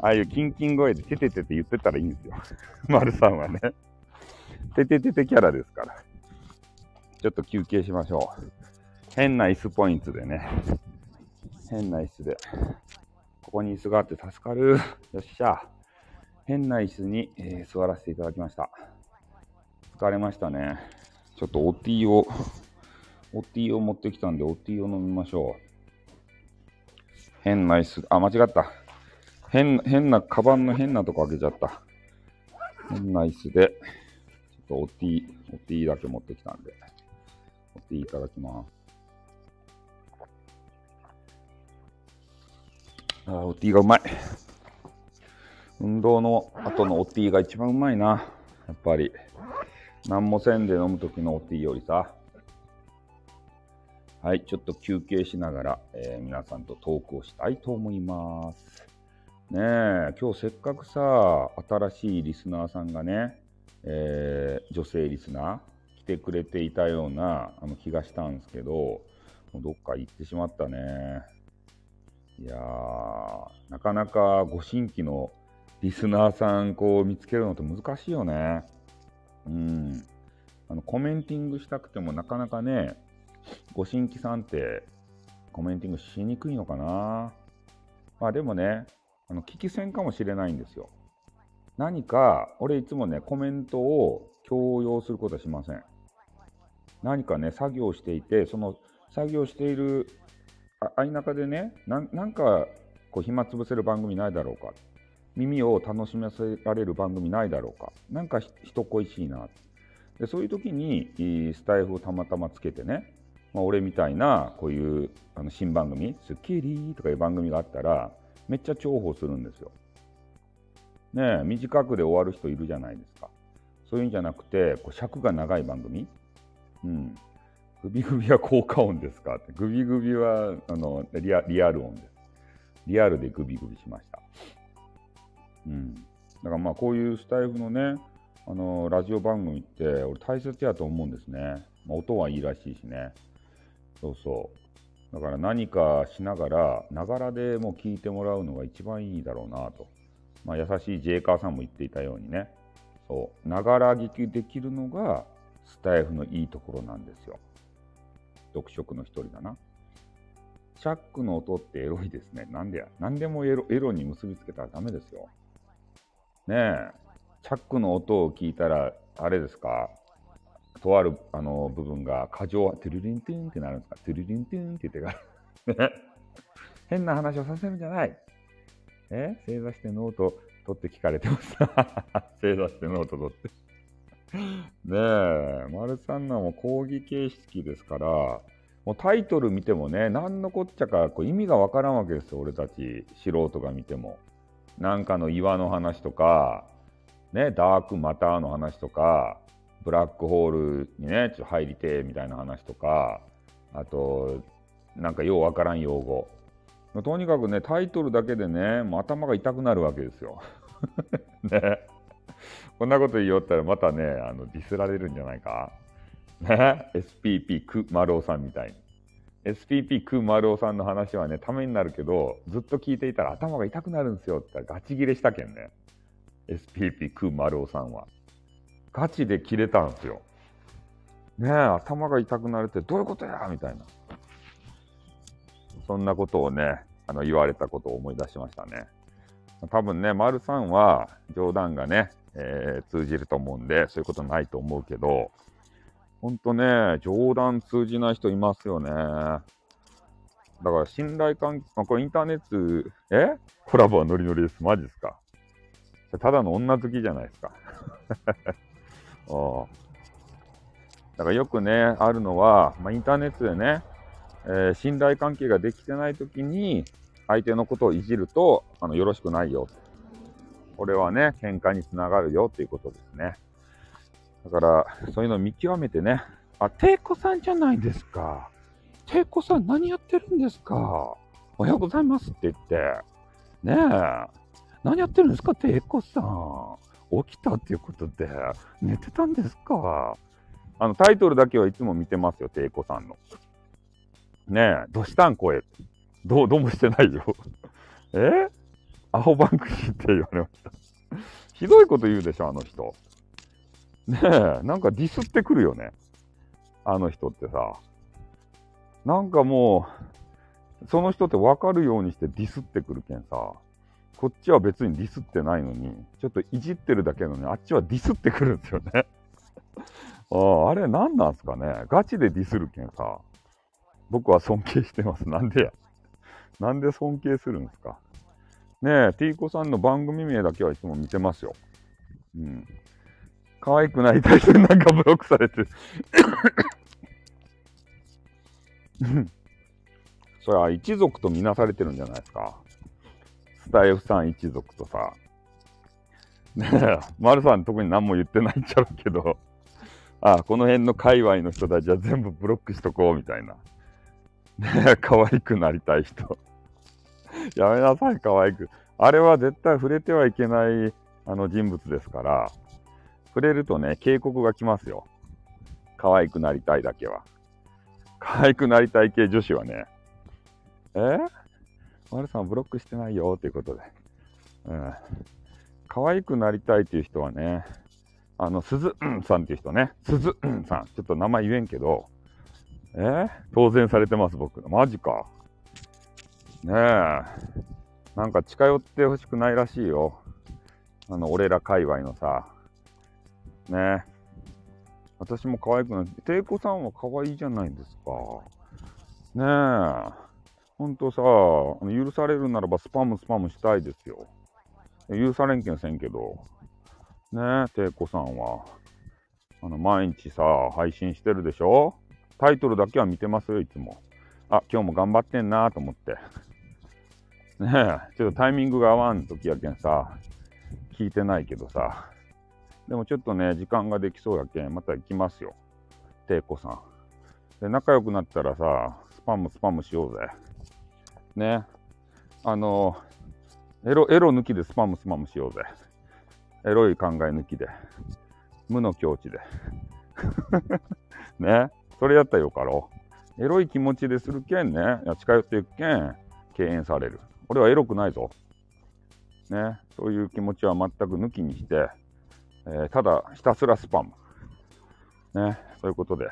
ああいうキンキン声でてててて言ってたらいいんですよ。丸さんはね。ててててキャラですから。ちょっと休憩しましょう。変な椅子ポイントでね。変な椅子でここに椅子があって助かる。よっしゃ。変な椅子に、えー、座らせていただきました。疲れましたね。ちょっとおティーを、おティーを持ってきたんで、おティーを飲みましょう。変な椅子、あ、間違った。変、変な、カバンの変なとこ開けちゃった。変な椅子で、ちょっとおティー、おティーだけ持ってきたんで、おティーいただきます。ああおティーがうまい。運動の後のおティーが一番うまいな。やっぱり。何もせんで飲む時のおティーよりさ。はい、ちょっと休憩しながら、えー、皆さんとトークをしたいと思います。ねえ、今日せっかくさ、新しいリスナーさんがね、えー、女性リスナー来てくれていたようなあの気がしたんですけど、もうどっか行ってしまったね。いやー、なかなかご新規のリスナーさんこう見つけるのって難しいよね。うん。あのコメンティングしたくてもなかなかね、ご新規さんってコメンティングしにくいのかな。まあでもね、あの聞き戦かもしれないんですよ。何か、俺いつもね、コメントを強要することはしません。何かね、作業していて、その作業している相中でねな、なんかこう暇つぶせる番組ないだろうか。耳を楽しませられる番組ないだろうか。なんか人恋しいな。でそういう時にスタイフをたまたまつけてね、まあ、俺みたいなこういうあの新番組、スッキリとかいう番組があったら、めっちゃ重宝するんですよ。ね短くで終わる人いるじゃないですか。そういうんじゃなくて、こう尺が長い番組。うん。グビグビは効果音ですかって。グビグビはあのリアリアル音です。リアルでグビグビしました。うん。だからまあこういうスタイフのね、あのラジオ番組って俺大切やと思うんですね。まあ、音はいいらしいしね。そうそう。だから何かしながら、ながらでも聞いてもらうのが一番いいだろうなと。まあ、優しいジェイカーさんも言っていたようにね。そう。ながら聞きできるのがスタイフのいいところなんですよ。読書の一人だな。チャックの音ってエロいですね。なんでや。何でもエロエロに結びつけたらダメですよ。ねえ。チャックの音を聞いたら、あれですか？とあるあの部分が過剰、トゥルリントゥンってなるんですか？トゥルリントゥンって言ってから。変な話をさせるんじゃない。え？正座してノート取って聞かれてます。正座してノート取って。ねえ、丸さんのも講義形式ですから、もうタイトル見てもね、何のこっちゃかこう意味がわからんわけですよ、俺たち、素人が見ても。なんかの岩の話とか、ね、ダークマターの話とか、ブラックホールにね、ちょっと入りてみたいな話とか、あと、なんかようわからん用語。とにかくね、タイトルだけでね、もう頭が痛くなるわけですよ。ね。こんなこと言いよったらまたね、あのディスられるんじゃないか。ね、SPP クマルオさんみたいに。SPP クマルオさんの話はね、ためになるけど、ずっと聞いていたら頭が痛くなるんですよって言ったらガチ切れしたけんね。SPP クマルオさんは。ガチで切れたんですよ。ねえ、頭が痛くなるってどういうことや？みたいな。そんなことをね、あの言われたことを思い出しましたね。多分ね、丸さんは冗談がね、えー、通じると思うんで、そういうことないと思うけど、ほんとね、冗談通じない人いますよね。だから信頼関係、これインターネット、え？コラボはノリノリです。マジですか？ただの女好きじゃないですか。だからよくね、あるのは、まあ、インターネットでね、えー、信頼関係ができてないときに、相手のことをいじると、あの、よろしくないよ。これはね、喧嘩につながるよっていうことですね。だから、そういうのを見極めてね、あ、ていこさんじゃないですか。ていこさん何やってるんですか。おはようございますって言って。ねえ。何やってるんですか、ていこさん。起きたっていうことで、寝てたんですか？あの、タイトルだけはいつも見てますよ、ていこさんの。ねえ、どしたん声？どう、どうもしてないよ。え？アホバンクシーって言われました。ひどいこと言うでしょ、あの人。ねえ、なんかディスってくるよね。あの人ってさ。なんかもうその人って分かるようにしてディスってくるけんさ、こっちは別にディスってないのに、ちょっといじってるだけなのに、あっちはディスってくるんですよね。ああ、あれ何なんすかねガチでディスるけんさ、僕は尊敬してます。なんでや。なんで尊敬するんですかねえ、ティーコさんの番組名だけはいつも見てますよ。うん。可愛くなりたい人なんかブロックされてる。それは一族とみなされてるんじゃないですか。スタイフさん一族とさ。ねえ、丸さん特に何も言ってないんちゃうけど、あこの辺の界隈の人たちは全部ブロックしとこうみたいな。ねえ、可愛くなりたい人。やめなさい、可愛く。あれは絶対触れてはいけないあの人物ですから、触れるとね、警告が来ますよ。可愛くなりたいだけは。可愛くなりたい系女子はね、え？丸さんブロックしてないよっていうことで。うん。可愛くなりたいっていう人はね、あの、鈴んさんっていう人ね、鈴んさん、ちょっと名前言えんけど、え？当選されてます、僕。マジか。ねえ。なんか近寄ってほしくないらしいよ。あの、俺ら界隈のさ。ねえ私も可愛くなって、テイコさんは可愛いじゃないですか。ねえ。ほんとさ、許されるならばスパムスパムしたいですよ。許されんけんせんけど。ねえ、テイコさんは。あの、毎日さ、配信してるでしょ？タイトルだけは見てますよ、いつも。あ、今日も頑張ってんなと思って。ねえ、ちょっとタイミングが合わん時やけんさ、聞いてないけどさ。でもちょっとね、時間ができそうやけん、また行きますよ。テイコさん。で、仲良くなったらさ、スパムスパムしようぜ。ね。あの、エロ、エロ抜きでスパムスパムしようぜ。エロい考え抜きで。無の境地で。ね。それやったらよかろう。エロい気持ちでするけんね。近寄っていくけん、敬遠される。俺はエロくないぞ。ね。そういう気持ちは全く抜きにして、えー、ただひたすらスパム。ね。そういうことで、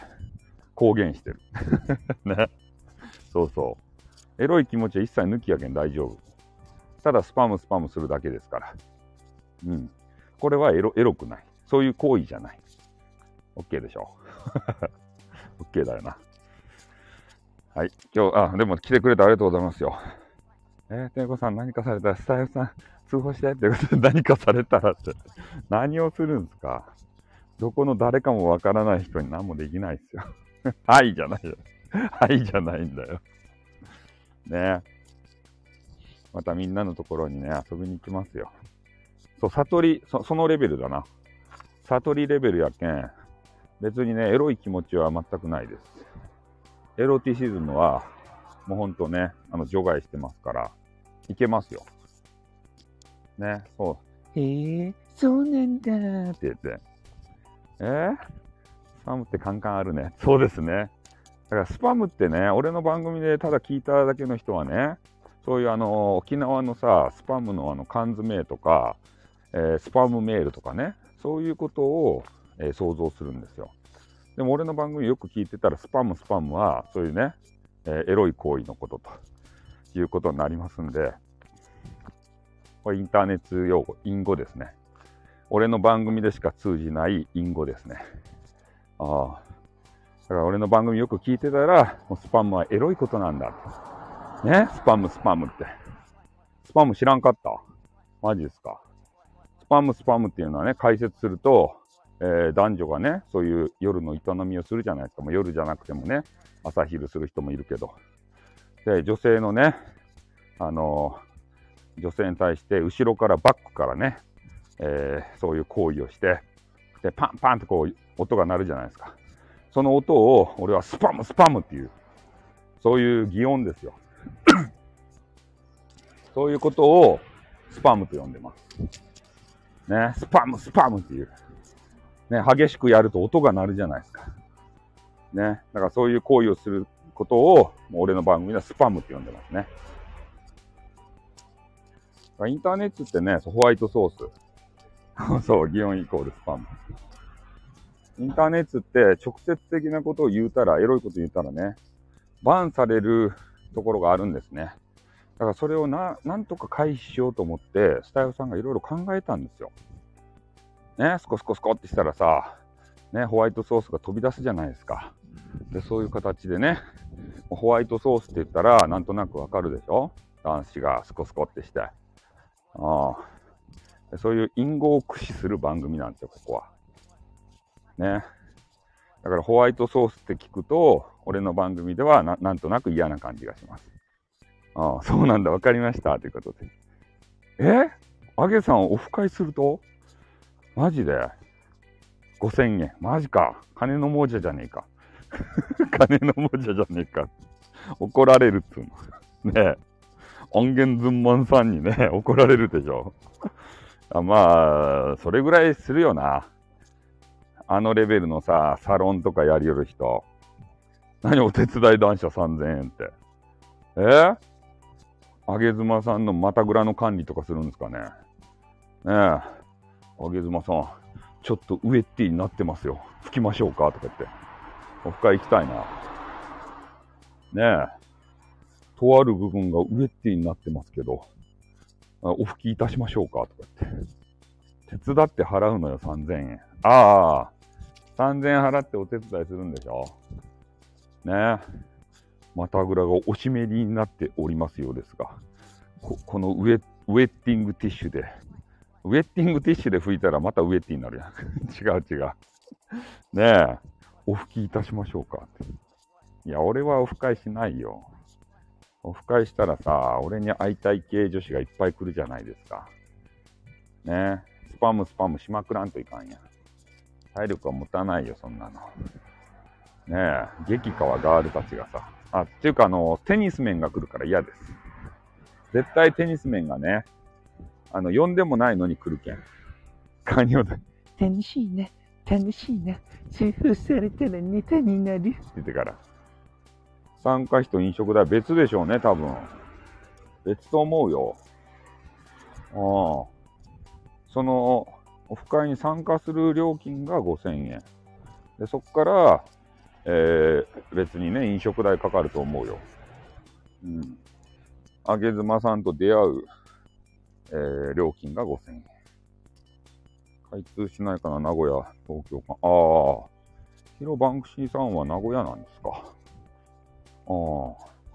公言してる。ね。そうそう。エロい気持ちは一切抜きやけん大丈夫。ただスパムスパムするだけですから。うん。これはエロエロくない。そういう行為じゃない。OK でしょう。OK だよな。はい。今日、あ、でも来てくれてありがとうございますよ。えー、てんこさん何かされたら、スタイフさん通報してってことで 何かされたらって。何をするんですかどこの誰かもわからない人に何もできないですよ。はいじゃないよ。はいじゃないんだよ。ねまたみんなのところにね、遊びに行きますよ。そう、悟り、そそのレベルだな。悟りレベルやけん、別にね、エロい気持ちは全くないです。エロティシズムは、もうほんとね、あの、除外してますから、いけますよ。ね、そう。へえ、そうなんだって言って。えー、サムってカンカンあるね。そうですね。だからスパムってね、俺の番組でただ聞いただけの人はね、そういうあの、沖縄のさ、スパムのあの缶詰とか、えー、スパムメールとかね、そういうことを、えー、想像するんですよ。でも俺の番組よく聞いてたら、スパムスパムは、そういうね、えー、エロい行為のことということになりますんで、これインターネット用語、隠語ですね。俺の番組でしか通じない隠語ですね。ああ、から俺の番組よく聞いてたら、もうスパムはエロいことなんだ。ね？スパム、スパムって。スパム知らんかった？マジですか？スパム、スパムっていうのはね、解説すると、えー、男女がね、そういう夜の営みをするじゃないですか。もう夜じゃなくてもね、朝昼する人もいるけど。で、女性のね、あのー、女性に対して後ろからバックからね、えー、そういう行為をして、で、パンパンってこう音が鳴るじゃないですか。その音を俺はスパムスパムっていう、そういう擬音ですよ。そういうことをスパムと呼んでます。ね、スパムスパムっていう。ね、激しくやると音が鳴るじゃないですか。ね、だからそういう行為をすることを、俺の番組ではスパムって呼んでますね。インターネットってね、ホワイトソース。そう、擬音イコールスパム。インターネットって直接的なことを言うたら、エロいこと言ったらね、バンされるところがあるんですね。だからそれをななんとか回避しようと思って、スタイフさんがいろいろ考えたんですよ。ね、スコスコスコってしたらさ、ね、ホワイトソースが飛び出すじゃないですか。で、そういう形でね、ホワイトソースって言ったら、なんとなくわかるでしょ？男子がスコスコってして。ああ。そういう隠語を駆使する番組なんですよ、ここは。ね。だからホワイトソースって聞くと、俺の番組ではなんとなく嫌な感じがします。ああ、そうなんだ、わかりました。ということで。え？あげさんオフ会すると？マジで ?5000 円。マジか。金の亡者じゃねえか。金の亡者じゃねえか。怒られるっつうの。ねえ。音源ズンマンさんにね、怒られるでしょ。あまあ、それぐらいするよな。あのレベルのさ、サロンとかやりよる人。何お手伝い男子は3000円って。え？ー、あげずまさんのまたぐらの管理とかするんですかね。ねえ。あげずまさん、ちょっとウエッティになってますよ。拭きましょうかとか言って。オフ会行きたいな。ねえ。とある部分がウエッティになってますけど、お拭きいたしましょうかとか言って。手伝って払うのよ、3000円。ああ、3000円払ってお手伝いするんでしょ？ねえまたぐらがおしめりになっておりますようですが、ここのウェウェッティングティッシュで、ウェッティングティッシュで拭いたらまたウェッティになるやん。違う違う。ねえ、お拭きいたしましょうかって。いや、俺はオフ会しないよ。オフ会したらさ、俺に会いたい系女子がいっぱい来るじゃないですか。ねえ、スパムスパムしまくらんといかんや。体力は持たないよ、そんなの。ねえ、激川ガールたちがさ。あ、っていうか、あの、テニス面が来るから嫌です。絶対テニス面がね、あの、呼んでもないのに来るけん。カニを楽しいね、楽しいね。通報されたらネタになる。って言ってから。参加費と飲食代別でしょうね、多分。別と思うよ。ああ。その、オフ会に参加する料金が5000円。で、そこから、えー、別にね、飲食代かかると思うよ。うん。あげ妻さんと出会う、えー、料金が5000円。開通しないかな、名古屋、東京か。ああ、ヒロバンクシーさんは名古屋なんですか。あ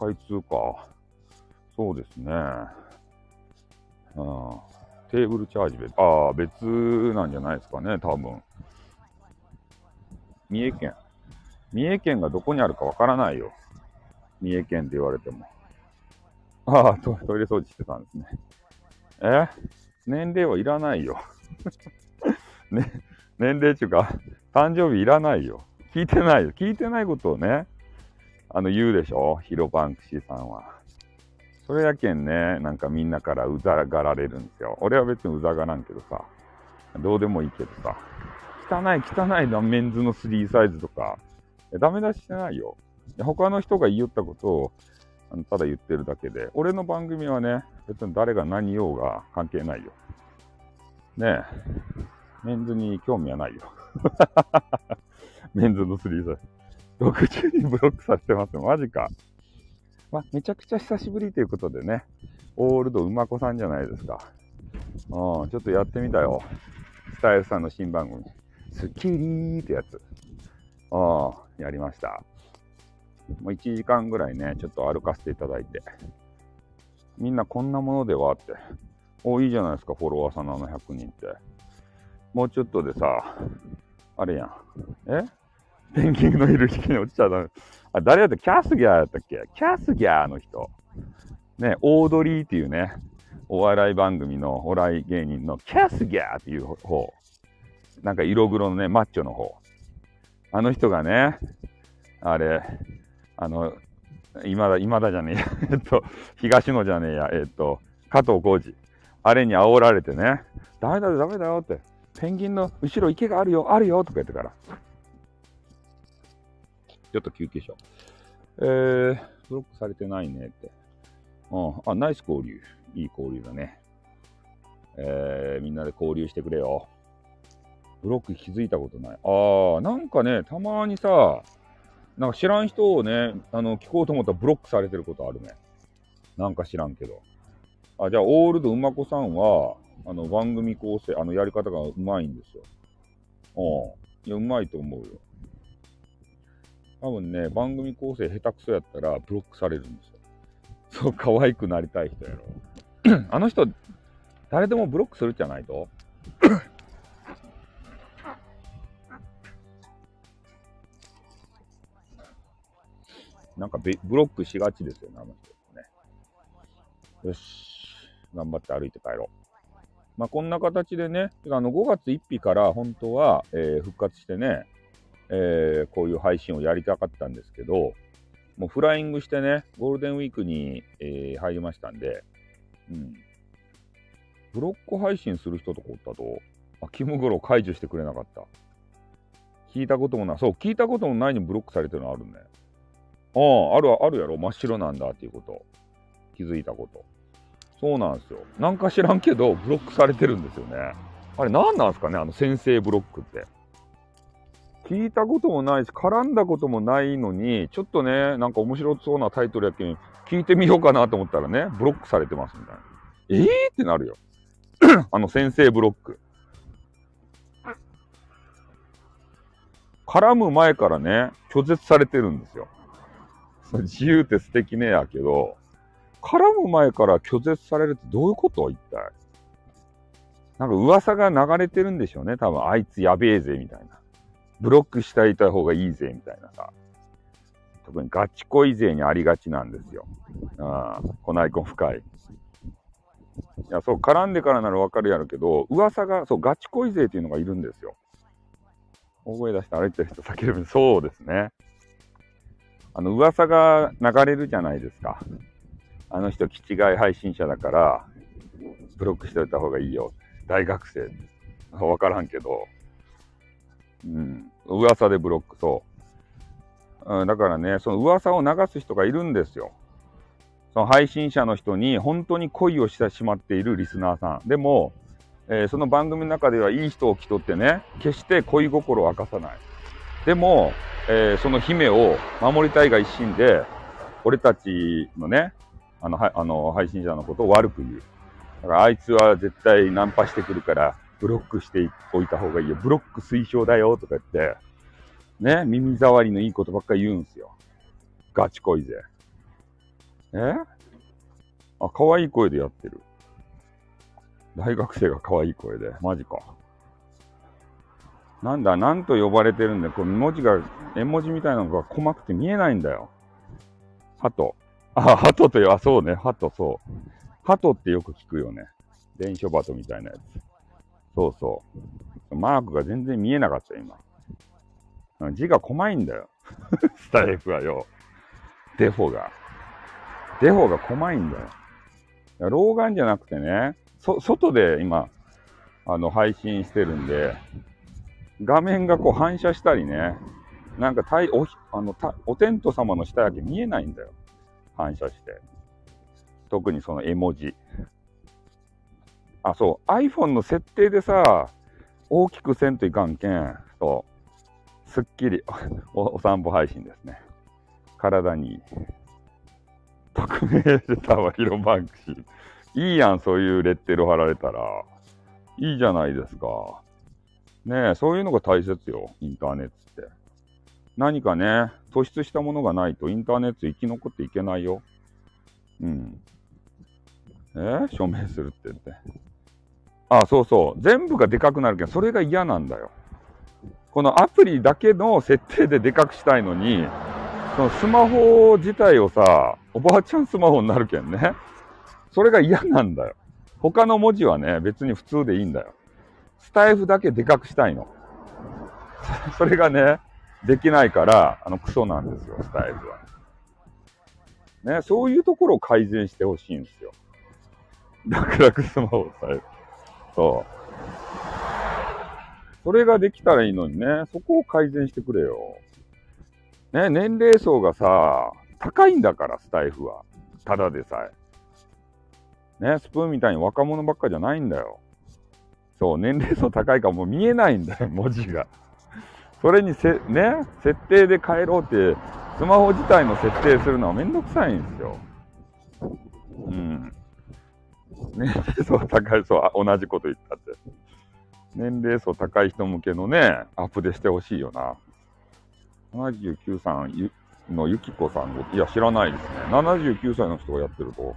あ、開通か。そうですね。うん。テーブルチャージ別、ああ、別なんじゃないですかね、多分。三重県。三重県がどこにあるかわからないよ。三重県って言われても。ああト、イレ掃除してたんですね。え？年齢はいらないよ。ね、年齢っていうか、誕生日いらないよ。聞いてないよ。聞いてないことをね、あの、言うでしょ？ヒロバンクシーさんは。それやけんね、なんかみんなからうざがられるんですよ。俺は別にうざがらんけどさ、どうでもいいけどさ、汚い汚いなメンズの3サイズとか、ダメ出ししてないよ。他の人が言いよったことをあのただ言ってるだけで、俺の番組はね、別に誰が何言おうが関係ないよ。ねえ、メンズに興味はないよ。メンズの3サイズ。60人ブロックされてますよ。マジか。まあ、めちゃくちゃ久しぶりということでね、オールド馬子さんじゃないですか。うん、ちょっとやってみたよ。スタイルさんの新番組。スッキリーってやつ。うん、やりました。もう1時間ぐらいね、ちょっと歩かせていただいて。みんなこんなものではって。お、いいじゃないですか、フォロワーさんの700人って。もうちょっとでさ、あれやん。え？ペンギンのいる引きに落ちちゃダメ。あ、誰やったキャスギャーやったっけ？キャスギャーの人。ね、オードリーっていうね、お笑い番組のお笑い芸人のキャスギャーっていう方。なんか色黒のね、マッチョの方。あの人がね、あれ、あの、今だ、今だじゃねえや。えっと、東野じゃねえや。えっと、加藤浩次。あれに煽られてね、ダメだよ、ダメだよって。ペンギンの後ろ池があるよ、あるよとか言ってから。ちょっと休憩しよう。えー、ブロックされてないねって。うん、あ、ナイス交流。いい交流だね。えー、みんなで交流してくれよ。ブロック気づいたことない。あー、なんかね、たまにさ、なんか知らん人をね、あの、聞こうと思ったらブロックされてることあるね。なんか知らんけど。あ、じゃあ、オールド馬子さんは、あの、番組構成、あの、やり方がうまいんですよ。うん。いや、うまいと思うよ。多分ね、番組構成下手くそやったらブロックされるんですよ。そう、可愛くなりたい人やろ。あの人、誰でもブロックするじゃないと？なんかベブロックしがちですよね、あの人ね。よし、頑張って歩いて帰ろう。まあ、こんな形でね、あの5月1日から本当は、えー復活してね、えーこういう配信をやりたかったんですけど、もうフライングしてね、ゴールデンウィークに、えー入りましたんで、うん。ブロック配信する人とかおったと、あ、キムグロ解除してくれなかった。聞いたこともない。そう、聞いたこともないにブロックされてるのあるね。ああ、あるあるやろ。真っ白なんだっていうこと。気づいたこと。そうなんですよ。なんか知らんけど、ブロックされてるんですよね。あれ何なんですかねあの先生ブロックって。聞いたこともないし、絡んだこともないのに、ちょっとね、なんか面白そうなタイトルやけん、聞いてみようかなと思ったらね、ブロックされてますみたいな。えー？ってなるよ。あの先生ブロック。絡む前からね、拒絶されてるんですよ。自由って素敵ねやけど、絡む前から拒絶されるってどういうこと？一体。なんか噂が流れてるんでしょうね。多分あいつやべえぜみたいな。ブロックしていた方がいいぜみたいなさ。特にガチ恋勢にありがちなんですよ。ああ、このアイコン深い。いや、そう、絡んでからならわかるやろうけど、噂が、そう、ガチ恋勢っていうのがいるんですよ。大声出して歩いてる人叫ぶ。そうですね。あの、噂が流れるじゃないですか。あの人、気違い配信者だから、ブロックしておいた方がいいよ。大学生。わからんけど。うん。噂でブロック、そう。うん、だからね、その噂を流す人がいるんですよ。その配信者の人に本当に恋をしてしまっているリスナーさん。でも、えーその番組の中ではいい人を気取ってね、決して恋心を明かさない。でも、えーその姫を守りたいが一心で、俺たちのね、あの、はあの配信者のことを悪く言う。だからあいつは絶対ナンパしてくるから、ブロックしておいた方がいいよ。ブロック推奨だよとか言って、ね、耳障りのいいことばっかり言うんすよ。ガチ恋ぜ。え？あ、可愛い声でやってる。大学生が可愛い声で。マジか。なんだ、なんと呼ばれてるんだよ。これ文字が、絵文字みたいなのが細くて見えないんだよ。鳩。あ、鳩という、あ、そうね。鳩、そう。鳩ってよく聞くよね。電書鳩みたいなやつ。そうそう。マークが全然見えなかったよ、今。字が細いんだよ。スタイフはよ。デフォが。デフォが細いんだよ。老眼じゃなくてね、そ、外で今、あの、配信してるんで、画面がこう反射したりね、なんかたいおあのたお天道様の下だけ見えないんだよ。反射して。特にその絵文字。あ、そう、iPhone の設定でさ、大きくせんといかんけん、そう、すっきり おお散歩配信ですね。体に。匿名レターはヒロバンクシー。いいやん、そういうレッテル貼られたら。いいじゃないですか。ねえ、そういうのが大切よ、インターネットって。何かね、突出したものがないとインターネット生き残っていけないよ。うん。え？署名するって言って。あ、そうそう。全部がでかくなるけど、それが嫌なんだよ。このアプリだけの設定ででかくしたいのに、そのスマホ自体をさ、おばあちゃんスマホになるけんね。それが嫌なんだよ。他の文字はね、別に普通でいいんだよ。スタイフだけでかくしたいの。それがね、できないから、あの、クソなんですよ、スタイフは。ね、そういうところを改善してほしいんですよ。楽々スマホスタイフ。そう。それができたらいいのにね、そこを改善してくれよ。ね、年齢層がさ、高いんだから、スタイフは。ただでさえ。ね、スプーンみたいに若者ばっかじゃないんだよ。そう、年齢層高いからもう見えないんだよ、文字が。それにせ、ね、設定で変えろって、スマホ自体の設定するのはめんどくさいんですよ。うん。年齢層高い層、あ同じこと言ったって。年齢層高い人向けのね、アップでしてほしいよな。79さんゆのゆきこさん、いや、知らないですね。79歳の人がやってると、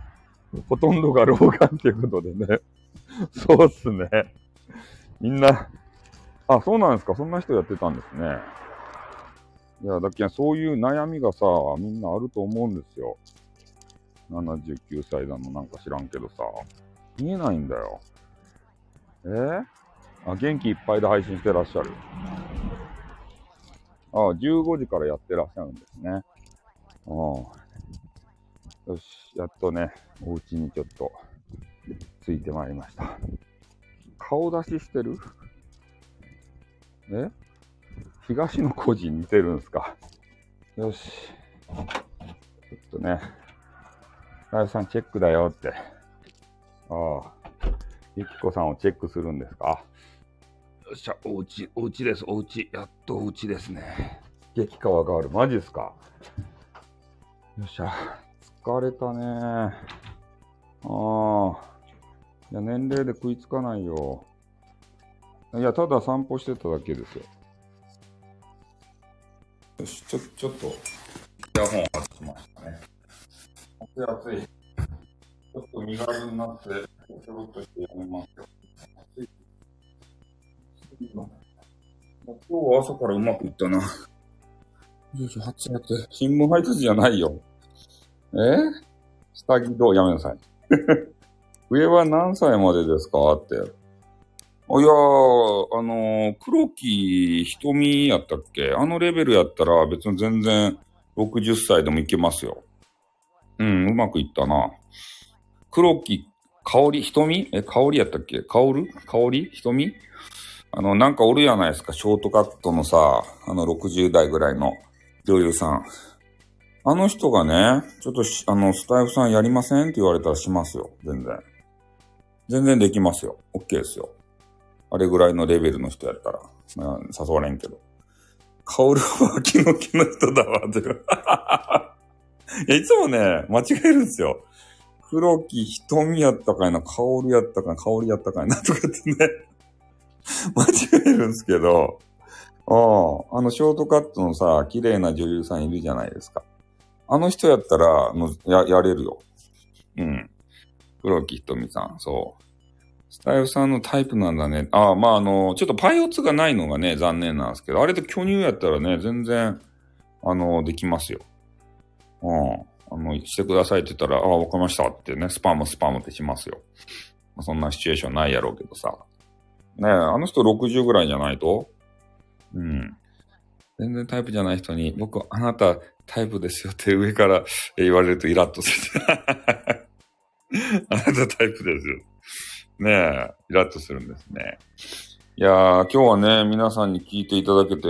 ほとんどが老眼っていうことでね。そうっすね。みんな、あ、そうなんですか。そんな人やってたんですね。いや、だっけそういう悩みがさ、みんなあると思うんですよ。79歳だのなんか知らんけどさ、見えないんだよ。え？ーあ、元気いっぱいで配信してらっしゃる。あ15時からやってらっしゃるんですね。ああ。よし、やっとね、お家にちょっと、ついてまいりました。顔出ししてる？え？東野孤児似てるんすか？よし。ちょっとね、ライフさんチェックだよって。ああ。ゆきこさんをチェックするんですか？よっしゃ、おうち、おうちです、おうち。やっとおうちですね。激川がある。マジっすか？よっしゃ。疲れたねああ。いや、年齢で食いつかないよ。いや、ただ散歩してただけですよ。よし、ちょ、ちょっと、イヤホン外しましたね。暑い暑い。ちょっと身軽になって、ちょろっとしてやめますよ。暑い。もう今日は朝からうまくいったな。よいしょ、暑い暑い。新聞配達じゃないよ。え？下着どう？やめなさい。上は何歳までですか？って。あいやー、あのー黒木瞳やったっけ？あのレベルやったら別に全然60歳でもいけますよ。うん、うまくいったな。黒木香り瞳？え、香りやったっけ？香る？香り？瞳？あの、なんかおるやないですか？ショートカットのさ、あの60代ぐらいの女優さん。あの人がね、ちょっとあの、スタイフさんやりませんって言われたらしますよ。全然。全然できますよ。OK ですよ。あれぐらいのレベルの人やったら。まあ、誘われんけど。カオルは気の気の人だわ、って。いや、いつもね、間違えるんですよ。黒木瞳やったかいな、カオルやったかいな、香りやったかいな、とかってね。間違えるんですけど。ああ、あの、ショートカットのさ、綺麗な女優さんいるじゃないですか。あの人やったら、のや、やれるよ。うん。黒木瞳さん、そう。スタイフさんのタイプなんだね。ああ、まあ、あの、ちょっとパイオツがないのがね、残念なんですけど、あれで巨乳やったらね、全然、あの、できますよ。うん。あの、してくださいって言ったら、ああ、わかりましたってね、スパムスパムってしますよ。まそんなシチュエーションないやろうけどさ。ねえ、あの人60ぐらいじゃないと？うん。全然タイプじゃない人に、僕、あなたタイプですよって上から言われるとイラッとする。あなたタイプですよ。ねえ、イラッとするんですね。いやー、今日はね、皆さんに聞いていただけて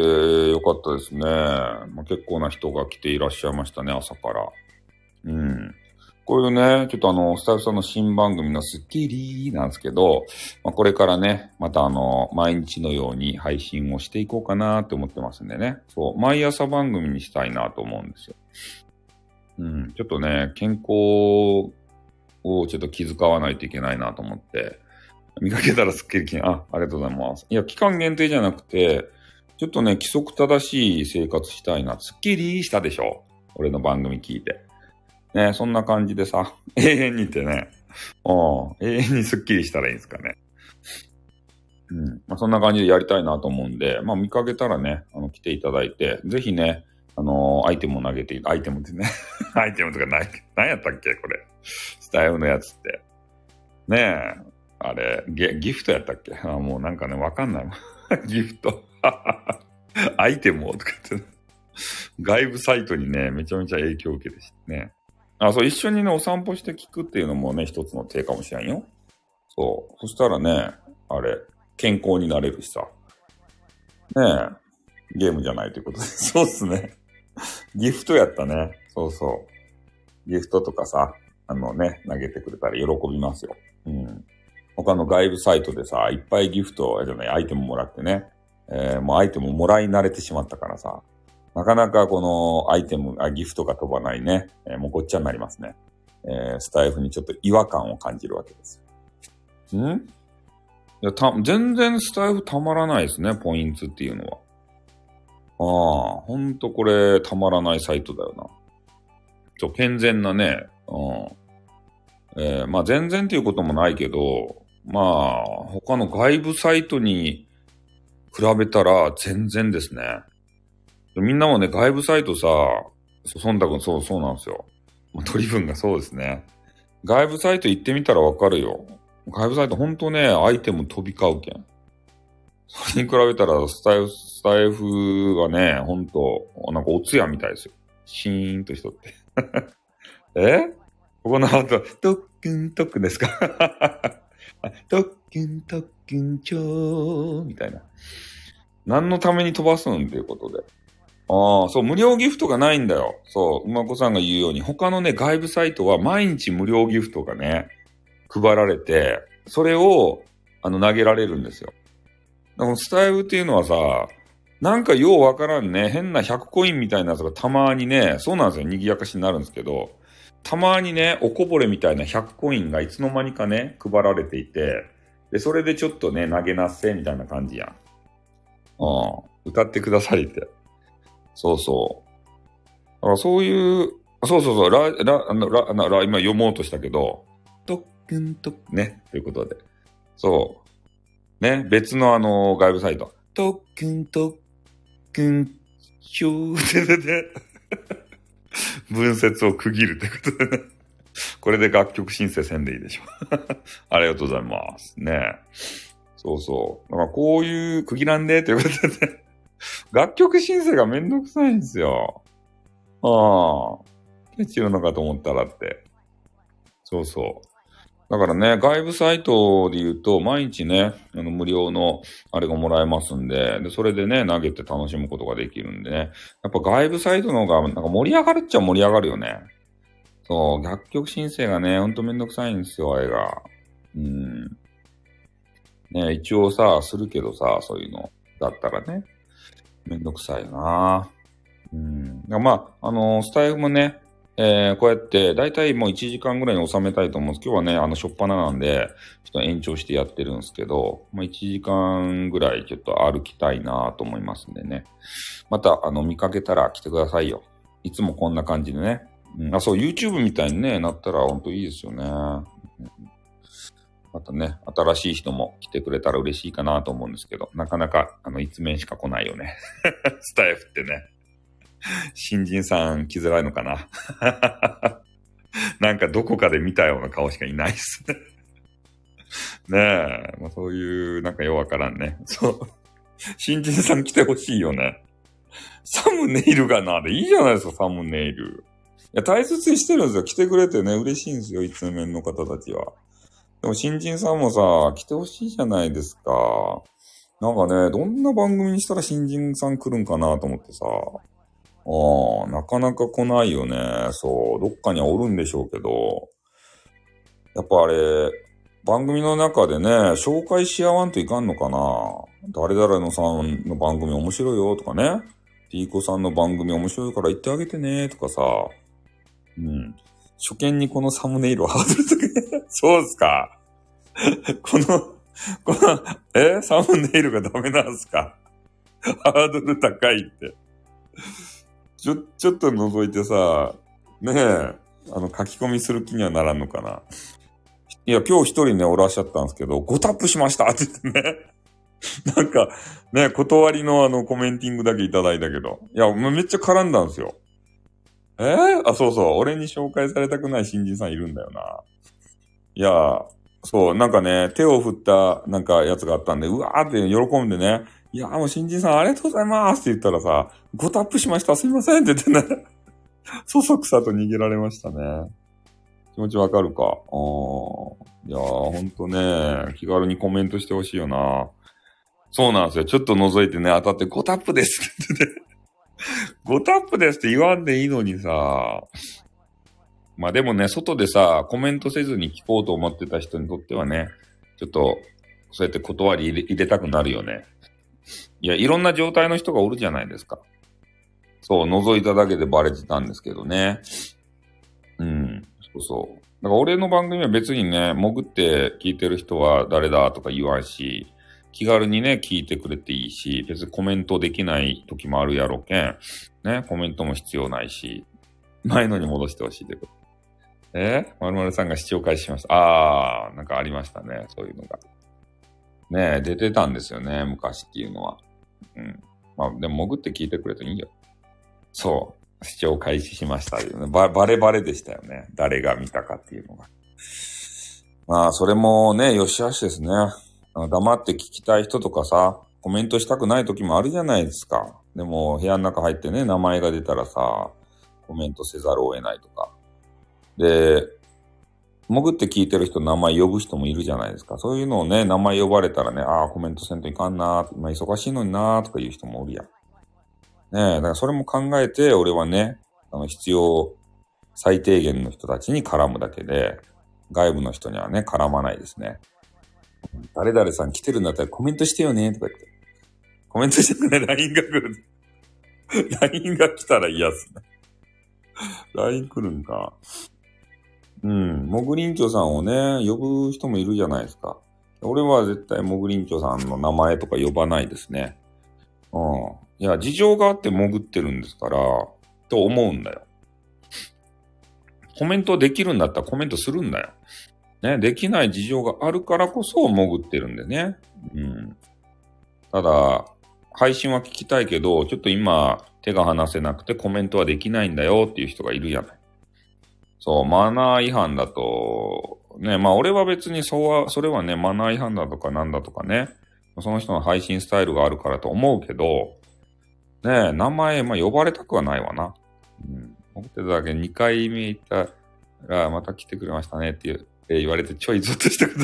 よかったですね。まあ、結構な人が来ていらっしゃいましたね、朝から。うん。こういうね、ちょっとあの、スタイフさんの新番組のスッキリなんですけど、まあ、これからね、またあの、毎日のように配信をしていこうかなって思ってますんでね。そう、毎朝番組にしたいなと思うんですよ。うん、ちょっとね、健康をちょっと気遣わないといけないなと思って、見かけたらすっきり気に、あ、ありがとうございます。いや、期間限定じゃなくて、ちょっとね、規則正しい生活したいな。すっきりしたでしょ？俺の番組聞いて。ね、そんな感じでさ、永遠にってね、うん、永遠にすっきりしたらいいんですかね。うん。まあ、そんな感じでやりたいなと思うんで、まあ見かけたらね、あの、来ていただいて、ぜひね、あのーアイテムを投げてい、アイテムってね、アイテムとかない、何やったっけこれ。スタイルのやつって。ねえ、あれ、ゲギフトやったっけ？あもうなんかね、わかんないわ。ギフト。アイテムをとか言って、外部サイトにね、めちゃめちゃ影響を受けてしね。あ、そう、一緒にね、お散歩して聞くっていうのもね、一つの手かもしれんよ。そう。そしたらね、あれ、健康になれるしさ。ねえ、ゲームじゃないということで。そうっすね。ギフトやったね。そうそう。ギフトとかさ、あのね、投げてくれたら喜びますよ。うん。他の外部サイトでさ、いっぱいギフト、じゃない、アイテムもらってね、えーもうアイテムもらい慣れてしまったからさ、なかなかこのアイテム、あギフトが飛ばないね、えーもうごっちゃになりますね。えースタイフにちょっと違和感を感じるわけですよ。ん？いや、た、全然スタイフたまらないですね、ポイントっていうのは。ああ、ほんとこれたまらないサイトだよな。ちょ、健全なね、うん。えーまあ全然っていうこともないけど、まあ、他の外部サイトに比べたら全然ですね。みんなもね、外部サイトさ、そ、そんたくん、そう、そうなんですよ。取り分がそうですね。外部サイト行ってみたらわかるよ。外部サイトほんとね、アイテム飛び交うけん。それに比べたら、スタイフ、スタイフがね、ほんと、なんかおつやみたいですよ。シーンとしとって。え？ここの後、特訓特訓ですか？特訓特訓ちょーみたいな。何のために飛ばすんっていうことで。ああ、そう、無料ギフトがないんだよ。そう、馬子さんが言うように、他のね、外部サイトは毎日無料ギフトがね、配られて、それを、あの、投げられるんですよ。でも、スタイルっていうのはさ、なんかようわからんね、変な100コインみたいなやつがたまにね、そうなんですよ、賑やかしになるんですけど、たまにね、おこぼれみたいな100コインがいつの間にかね、配られていて、で、それでちょっとね、投げなっせ、みたいな感じやん。うん。歌ってくださいって。そうそう。だからそういう、そうそうそう、ラ、ラ、あの、ラ、あのラ、今読もうとしたけど、特訓と、ね、ということで。そう。ね、別のあの、外部サイト。特訓特訓、しょーってね、文節を区切るってことでね。これで楽曲申請せんでいいでしょ。ありがとうございます。ねそうそう。だからこういう区切らんでということでね。楽曲申請がめんどくさいんですよ。ああ。ケチるのかと思ったらって。そうそう。だからね、外部サイトで言うと、毎日ね、あの無料のあれがもらえますんで、で、それでね、投げて楽しむことができるんでね。やっぱ外部サイトの方が、なんか盛り上がるっちゃ盛り上がるよね。そう、楽曲申請がね、ほんとめんどくさいんですよ、あれが。うん。ね、一応さ、するけどさ、そういうの。だったらね。めんどくさいよな。うん。まあ、あのスタイフもね、えー、こうやって、だいたいもう1時間ぐらいに収めたいと思うんです。今日はね、あの、しょっぱななんで、ちょっと延長してやってるんですけど、まあ、1時間ぐらいちょっと歩きたいなと思いますんでね。また、あの、見かけたら来てくださいよ。いつもこんな感じでね。うん、あ、そう、YouTube みたいにね、なったらほんといいですよね。またね、新しい人も来てくれたら嬉しいかなと思うんですけど、なかなか、あの、一面しか来ないよね。スタイフってね。新人さん来づらいのかな なんかどこかで見たような顔しかいないっすね。ねえ、まあ、そういう、なんかようわからんね。そう。新人さん来てほしいよね。サムネイルがな、でいいじゃないですか、サムネイル。いや、大切にしてるんですよ。来てくれてね、嬉しいんですよ、一面の方たちは。でも新人さんもさ、来てほしいじゃないですか。なんかね、どんな番組にしたら新人さん来るんかなと思ってさ。ああ、なかなか来ないよね。そう、どっかにはおるんでしょうけど。やっぱあれ、番組の中でね、紹介し合わんといかんのかな誰々のさんの番組面白いよとかね。ティーコさんの番組面白いから言ってあげてねとかさ。うん。初見にこのサムネイルをハードル高い。そうっすか。この、この、え？サムネイルがダメなんすか？ハードル高いって。ちょ、ちょっと覗いてさ、ねえ、あの、書き込みする気にはならんのかな。いや、今日一人ね、おらっしゃったんですけど、5タップしましたって言ってね。なんか、ね、断りのあの、コメンティングだけいただいたけど。いや、めっちゃ絡んだんですよ。えー、あ、そうそう。俺に紹介されたくない新人さんいるんだよな。いや、そう、なんかね、手を振ったなんかやつがあったんで、うわーって喜んでね、いや、もう新人さんありがとうございますって言ったらさ、5タップしました、すいませんって言ってね、そそくさと逃げられましたね。気持ちわかるか？あーいやー、ほんとね、気軽にコメントしてほしいよな。そうなんですよ。ちょっと覗いてね、当たって5タップですって言ってね。5タップですって言わんでいいのにさ。まあでもね、外でさ、コメントせずに聞こうと思ってた人にとってはね、ちょっと、そうやって断り入れたくなるよね。いや、いろんな状態の人がおるじゃないですか。そう、覗いただけでバレてたんですけどね。うん、そうそう。だから俺の番組は別にね、潜って聞いてる人は誰だとか言わんし、気軽にね、聞いてくれていいし、別にコメントできない時もあるやろけん。ね、コメントも必要ないし、前のに戻してほしいってこと。え？ー、まるさんが視聴開始しました。あー、なんかありましたね、そういうのが。ね、出てたんですよね、昔っていうのは。うん。まあ、でも潜って聞いてくれていいよ。そう。視聴開始しましたよね。ば、バレバレでしたよね。誰が見たかっていうのが。まあ、それもね、よしあしですね。黙って聞きたい人とかさ、コメントしたくない時もあるじゃないですか。でも、部屋の中入ってね、名前が出たらさ、コメントせざるを得ないとか。で、潜って聞いてる人名前呼ぶ人もいるじゃないですか。そういうのをね、名前呼ばれたらね、ああ、コメントせんといかんなー、今忙しいのになーとか言う人もおるやん。ねえ、だからそれも考えて、俺はね、あの、必要最低限の人たちに絡むだけで、外部の人にはね、絡まないですね。誰々さん来てるんだったらコメントしてよねとか言って。コメントしてくれ、LINE が来る。LINE が来たら嫌っすね。LINE 来るんか。うん。モグリンチョさんをね、呼ぶ人もいるじゃないですか。俺は絶対モグリンチョさんの名前とか呼ばないですね。うん。いや、事情があって潜ってるんですから、と思うんだよ。コメントできるんだったらコメントするんだよ。ね、できない事情があるからこそ潜ってるんでね。うん。ただ、配信は聞きたいけど、ちょっと今手が離せなくてコメントはできないんだよっていう人がいるじゃない。そう、マナー違反だと、ね、まあ俺は別にそうは、それはね、マナー違反だとかなんだとかね、その人の配信スタイルがあるからと思うけど、ね名前、まあ呼ばれたくはないわな。うん。思ってただけ2回目行ったら、また来てくれましたねっていう、えー言われてちょいゾッとしたこと。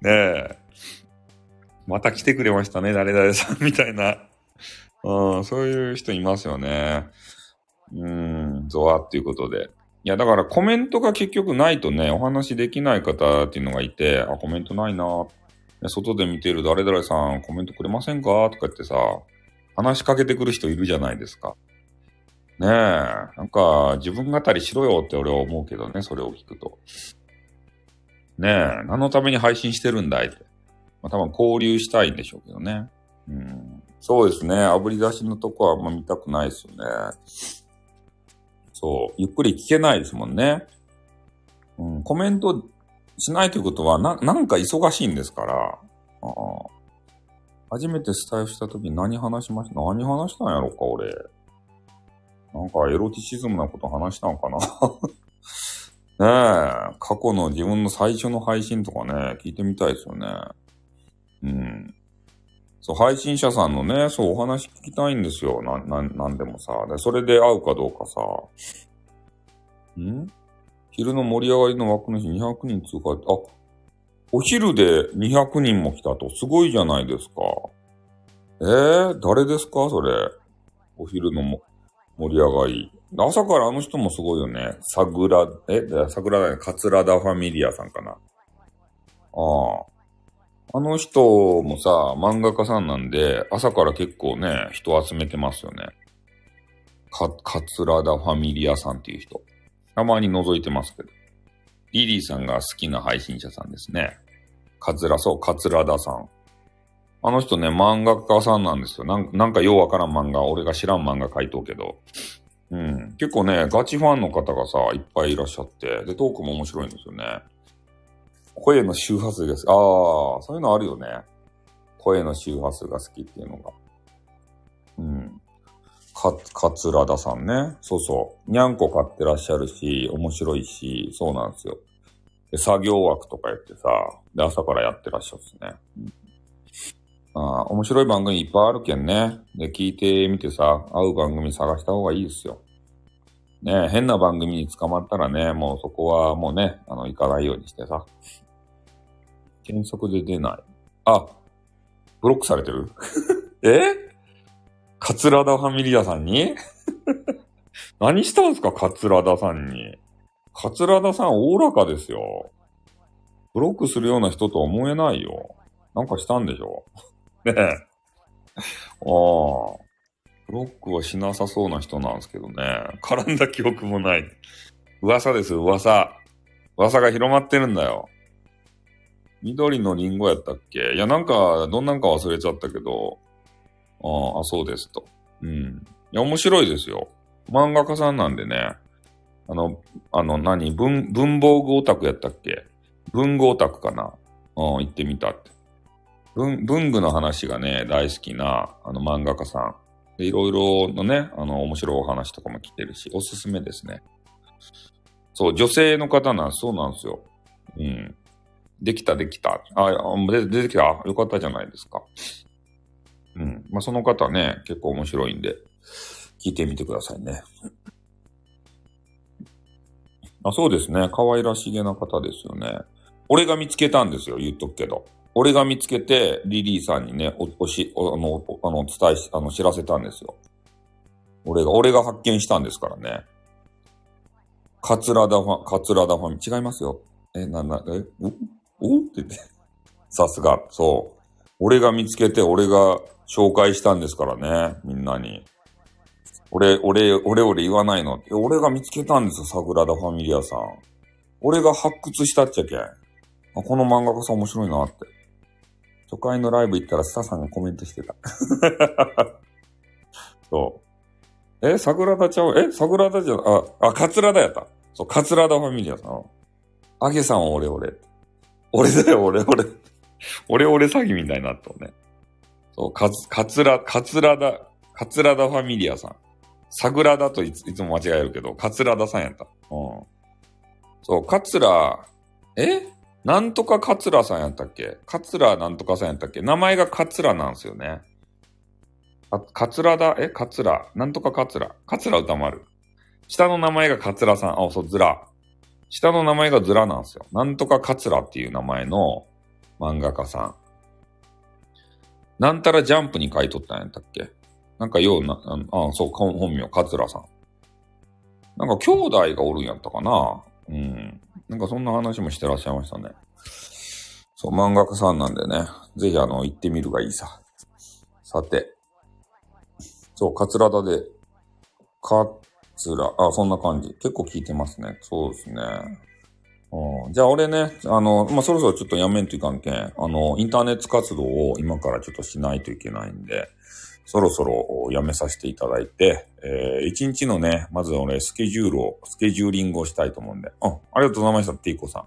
ねえ。また来てくれましたね、誰々さんみたいな。うん、そういう人いますよね。うん、ゾワっていうことで。いや、だからコメントが結局ないとね、お話できない方っていうのがいて、あ、コメントないな外で見てる誰々さんコメントくれませんか？とか言ってさ、話しかけてくる人いるじゃないですか。ねえ、なんか自分語りしろよって俺は思うけどね、それを聞くと。ねえ、何のために配信してるんだいって。まあ多分交流したいんでしょうけどね。うん、そうですね、炙り出しのとこはあんま見たくないですよね。そう、ゆっくり聞けないですもんね。うん、コメントしないということは、な、なんか忙しいんですから。ああ初めてスタイフした時何話しました？何話したんやろか、俺。なんかエロティシズムなこと話したんかな？ねえ、過去の自分の最初の配信とかね、聞いてみたいですよね。うん。そう、配信者さんのね、そう、お話聞きたいんですよ。な、な、なんでもさ。で、それで会うかどうかさ。ん？昼の盛り上がりの枠主200人通過。あ、お昼で200人も来たと。すごいじゃないですか。えー、誰ですか？それ。お昼のも盛り上がり。朝からあの人もすごいよね。サグラ、え、サグラだね。カツラダファミリアさんかな。ああ。あの人もさ、漫画家さんなんで、朝から結構ね、人集めてますよね。か、カツラダファミリアさんっていう人。たまに覗いてますけど。リリーさんが好きな配信者さんですね。カツラ、そう、カツラダさん。あの人ね、漫画家さんなんですよ。なんなんかようわからん漫画、俺が知らん漫画書いとうけど。うん。結構ね、ガチファンの方がさ、いっぱいいらっしゃって、で、トークも面白いんですよね。声の周波数です。ああ、そういうのあるよね。声の周波数が好きっていうのが。うん。か、かつらださんね。そうそう。にゃんこ飼ってらっしゃるし、面白いし、そうなんですよ。で作業枠とかやってさ、で、朝からやってらっしゃるんですね。うんあー面白い番組いっぱいあるけんね。で、聞いてみてさ、合う番組探した方がいいですよ。ね変な番組に捕まったらね、もうそこはもうね、あの、行かないようにしてさ。検索で出ない。あ、ブロックされてる？え？カツラダファミリアさんに？何したんすか、カツラダさんに。カツラダさんおおらかですよ。ブロックするような人とは思えないよ。なんかしたんでしょ ねえ。ああ。ブロックはしなさそうな人なんですけどね。絡んだ記憶もない。噂です、噂。噂が広まってるんだよ。緑のリンゴやったっけ？いや、なんか、どんなんか忘れちゃったけど、ああ、そうですと。うん。いや、面白いですよ。漫画家さんなんでね。あの、あの何、文、文房具オタクやったっけ？文具オタクかな？うん、行ってみたって。文、文具の話がね、大好きな、あの漫画家さん。で、いろいろのね、あの、面白いお話とかも来てるし、おすすめですね。そう、女性の方なんそうなんですよ。うん。できた、できた。あ、出てきた。よかったじゃないですか。うん。まあ、その方ね、結構面白いんで、聞いてみてくださいね。あ、そうですね。可愛らしげな方ですよね。俺が見つけたんですよ。言っとくけど。俺が見つけて、リリーさんにね、お、おし、おあの、おあの、伝えし、あの、知らせたんですよ。俺が、俺が発見したんですからね。桂田ファ、桂田ファミ、違いますよ。え、な、な、え、お？って言って。さすが、そう。俺が見つけて、俺が紹介したんですからね、みんなに。俺、俺、俺、俺言わないの。俺が見つけたんですよ、桜田ファミリアさん。俺が発掘したっちゃけん。この漫画家さん面白いなって。初回のライブ行ったらスタさんがコメントしてた。そう。え、桜田ちゃうえ、桜田じゃ、あ、あ、桂田やった。そう、桂田ファミリアさん。あげさん俺俺。俺だよ、俺俺。俺俺詐欺みたいになったね。そう、かつ、かつら、かつらだ、かつらだファミリアさん。サグラダといついつも間違えるけど、カツラダさんやった。うん。そう、カツラ、え？なんとかカツラさんやったっけ？カツラなんとかさんやったっけ？名前がカツラなんですよね。あ、カツラだ、え？カツラ。なんとかカツラ。カツラ歌丸。下の名前がカツラさん。あ、そう、ズラ。下の名前がズラなんですよ。なんとかカツラっていう名前の漫画家さん。なんたらジャンプに書いとったんやったっけ？なんかような、ああ、そう、本名、桂さん。なんか兄弟がおるんやったかな？うん。なんかそんな話もしてらっしゃいましたね。そう、漫画家さんなんでね、ぜひあの、行ってみるがいいさ。さて。そう、桂田で、桂、あ、そんな感じ。結構聞いてますね。そうですね。うん、じゃあ俺ね、あの、まあ、そろそろちょっとやめんといかんけん、あの、インターネット活動を今からちょっとしないといけないんで、そろそろやめさせていただいて、えー、一日のね、まず俺スケジュールを、スケジューリングをしたいと思うんで。うん、ありがとうございました、ティーコさん。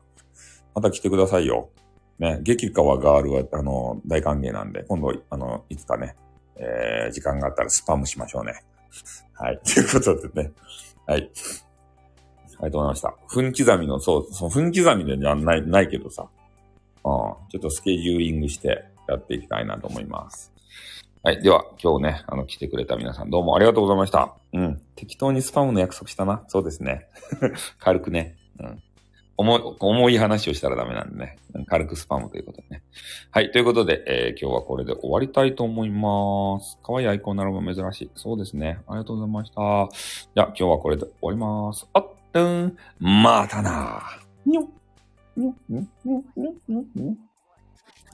また来てくださいよ。ね、激川ガールは、あの、大歓迎なんで、今度、あの、いつかね、えー、時間があったらスパムしましょうね。はい。ということでね。はい。ありがとうございました？分刻みの、そう、その分刻みでじゃない、ないけどさ。うん。ちょっとスケジューリングしてやっていきたいなと思います。はい。では、今日ね、あの、来てくれた皆さんどうもありがとうございました。うん。適当にスパムの約束したな。そうですね。軽くね。うん。重い、重い話をしたらダメなんでね。軽くスパムということでね。はい。ということで、えー、今日はこれで終わりたいと思います。可愛いアイコンならば珍しい。そうですね。ありがとうございました。じゃあ、今日はこれで終わります。あっ、うん、またなにょ、にょ、にょ、にょ、にょ、にょ、にょ。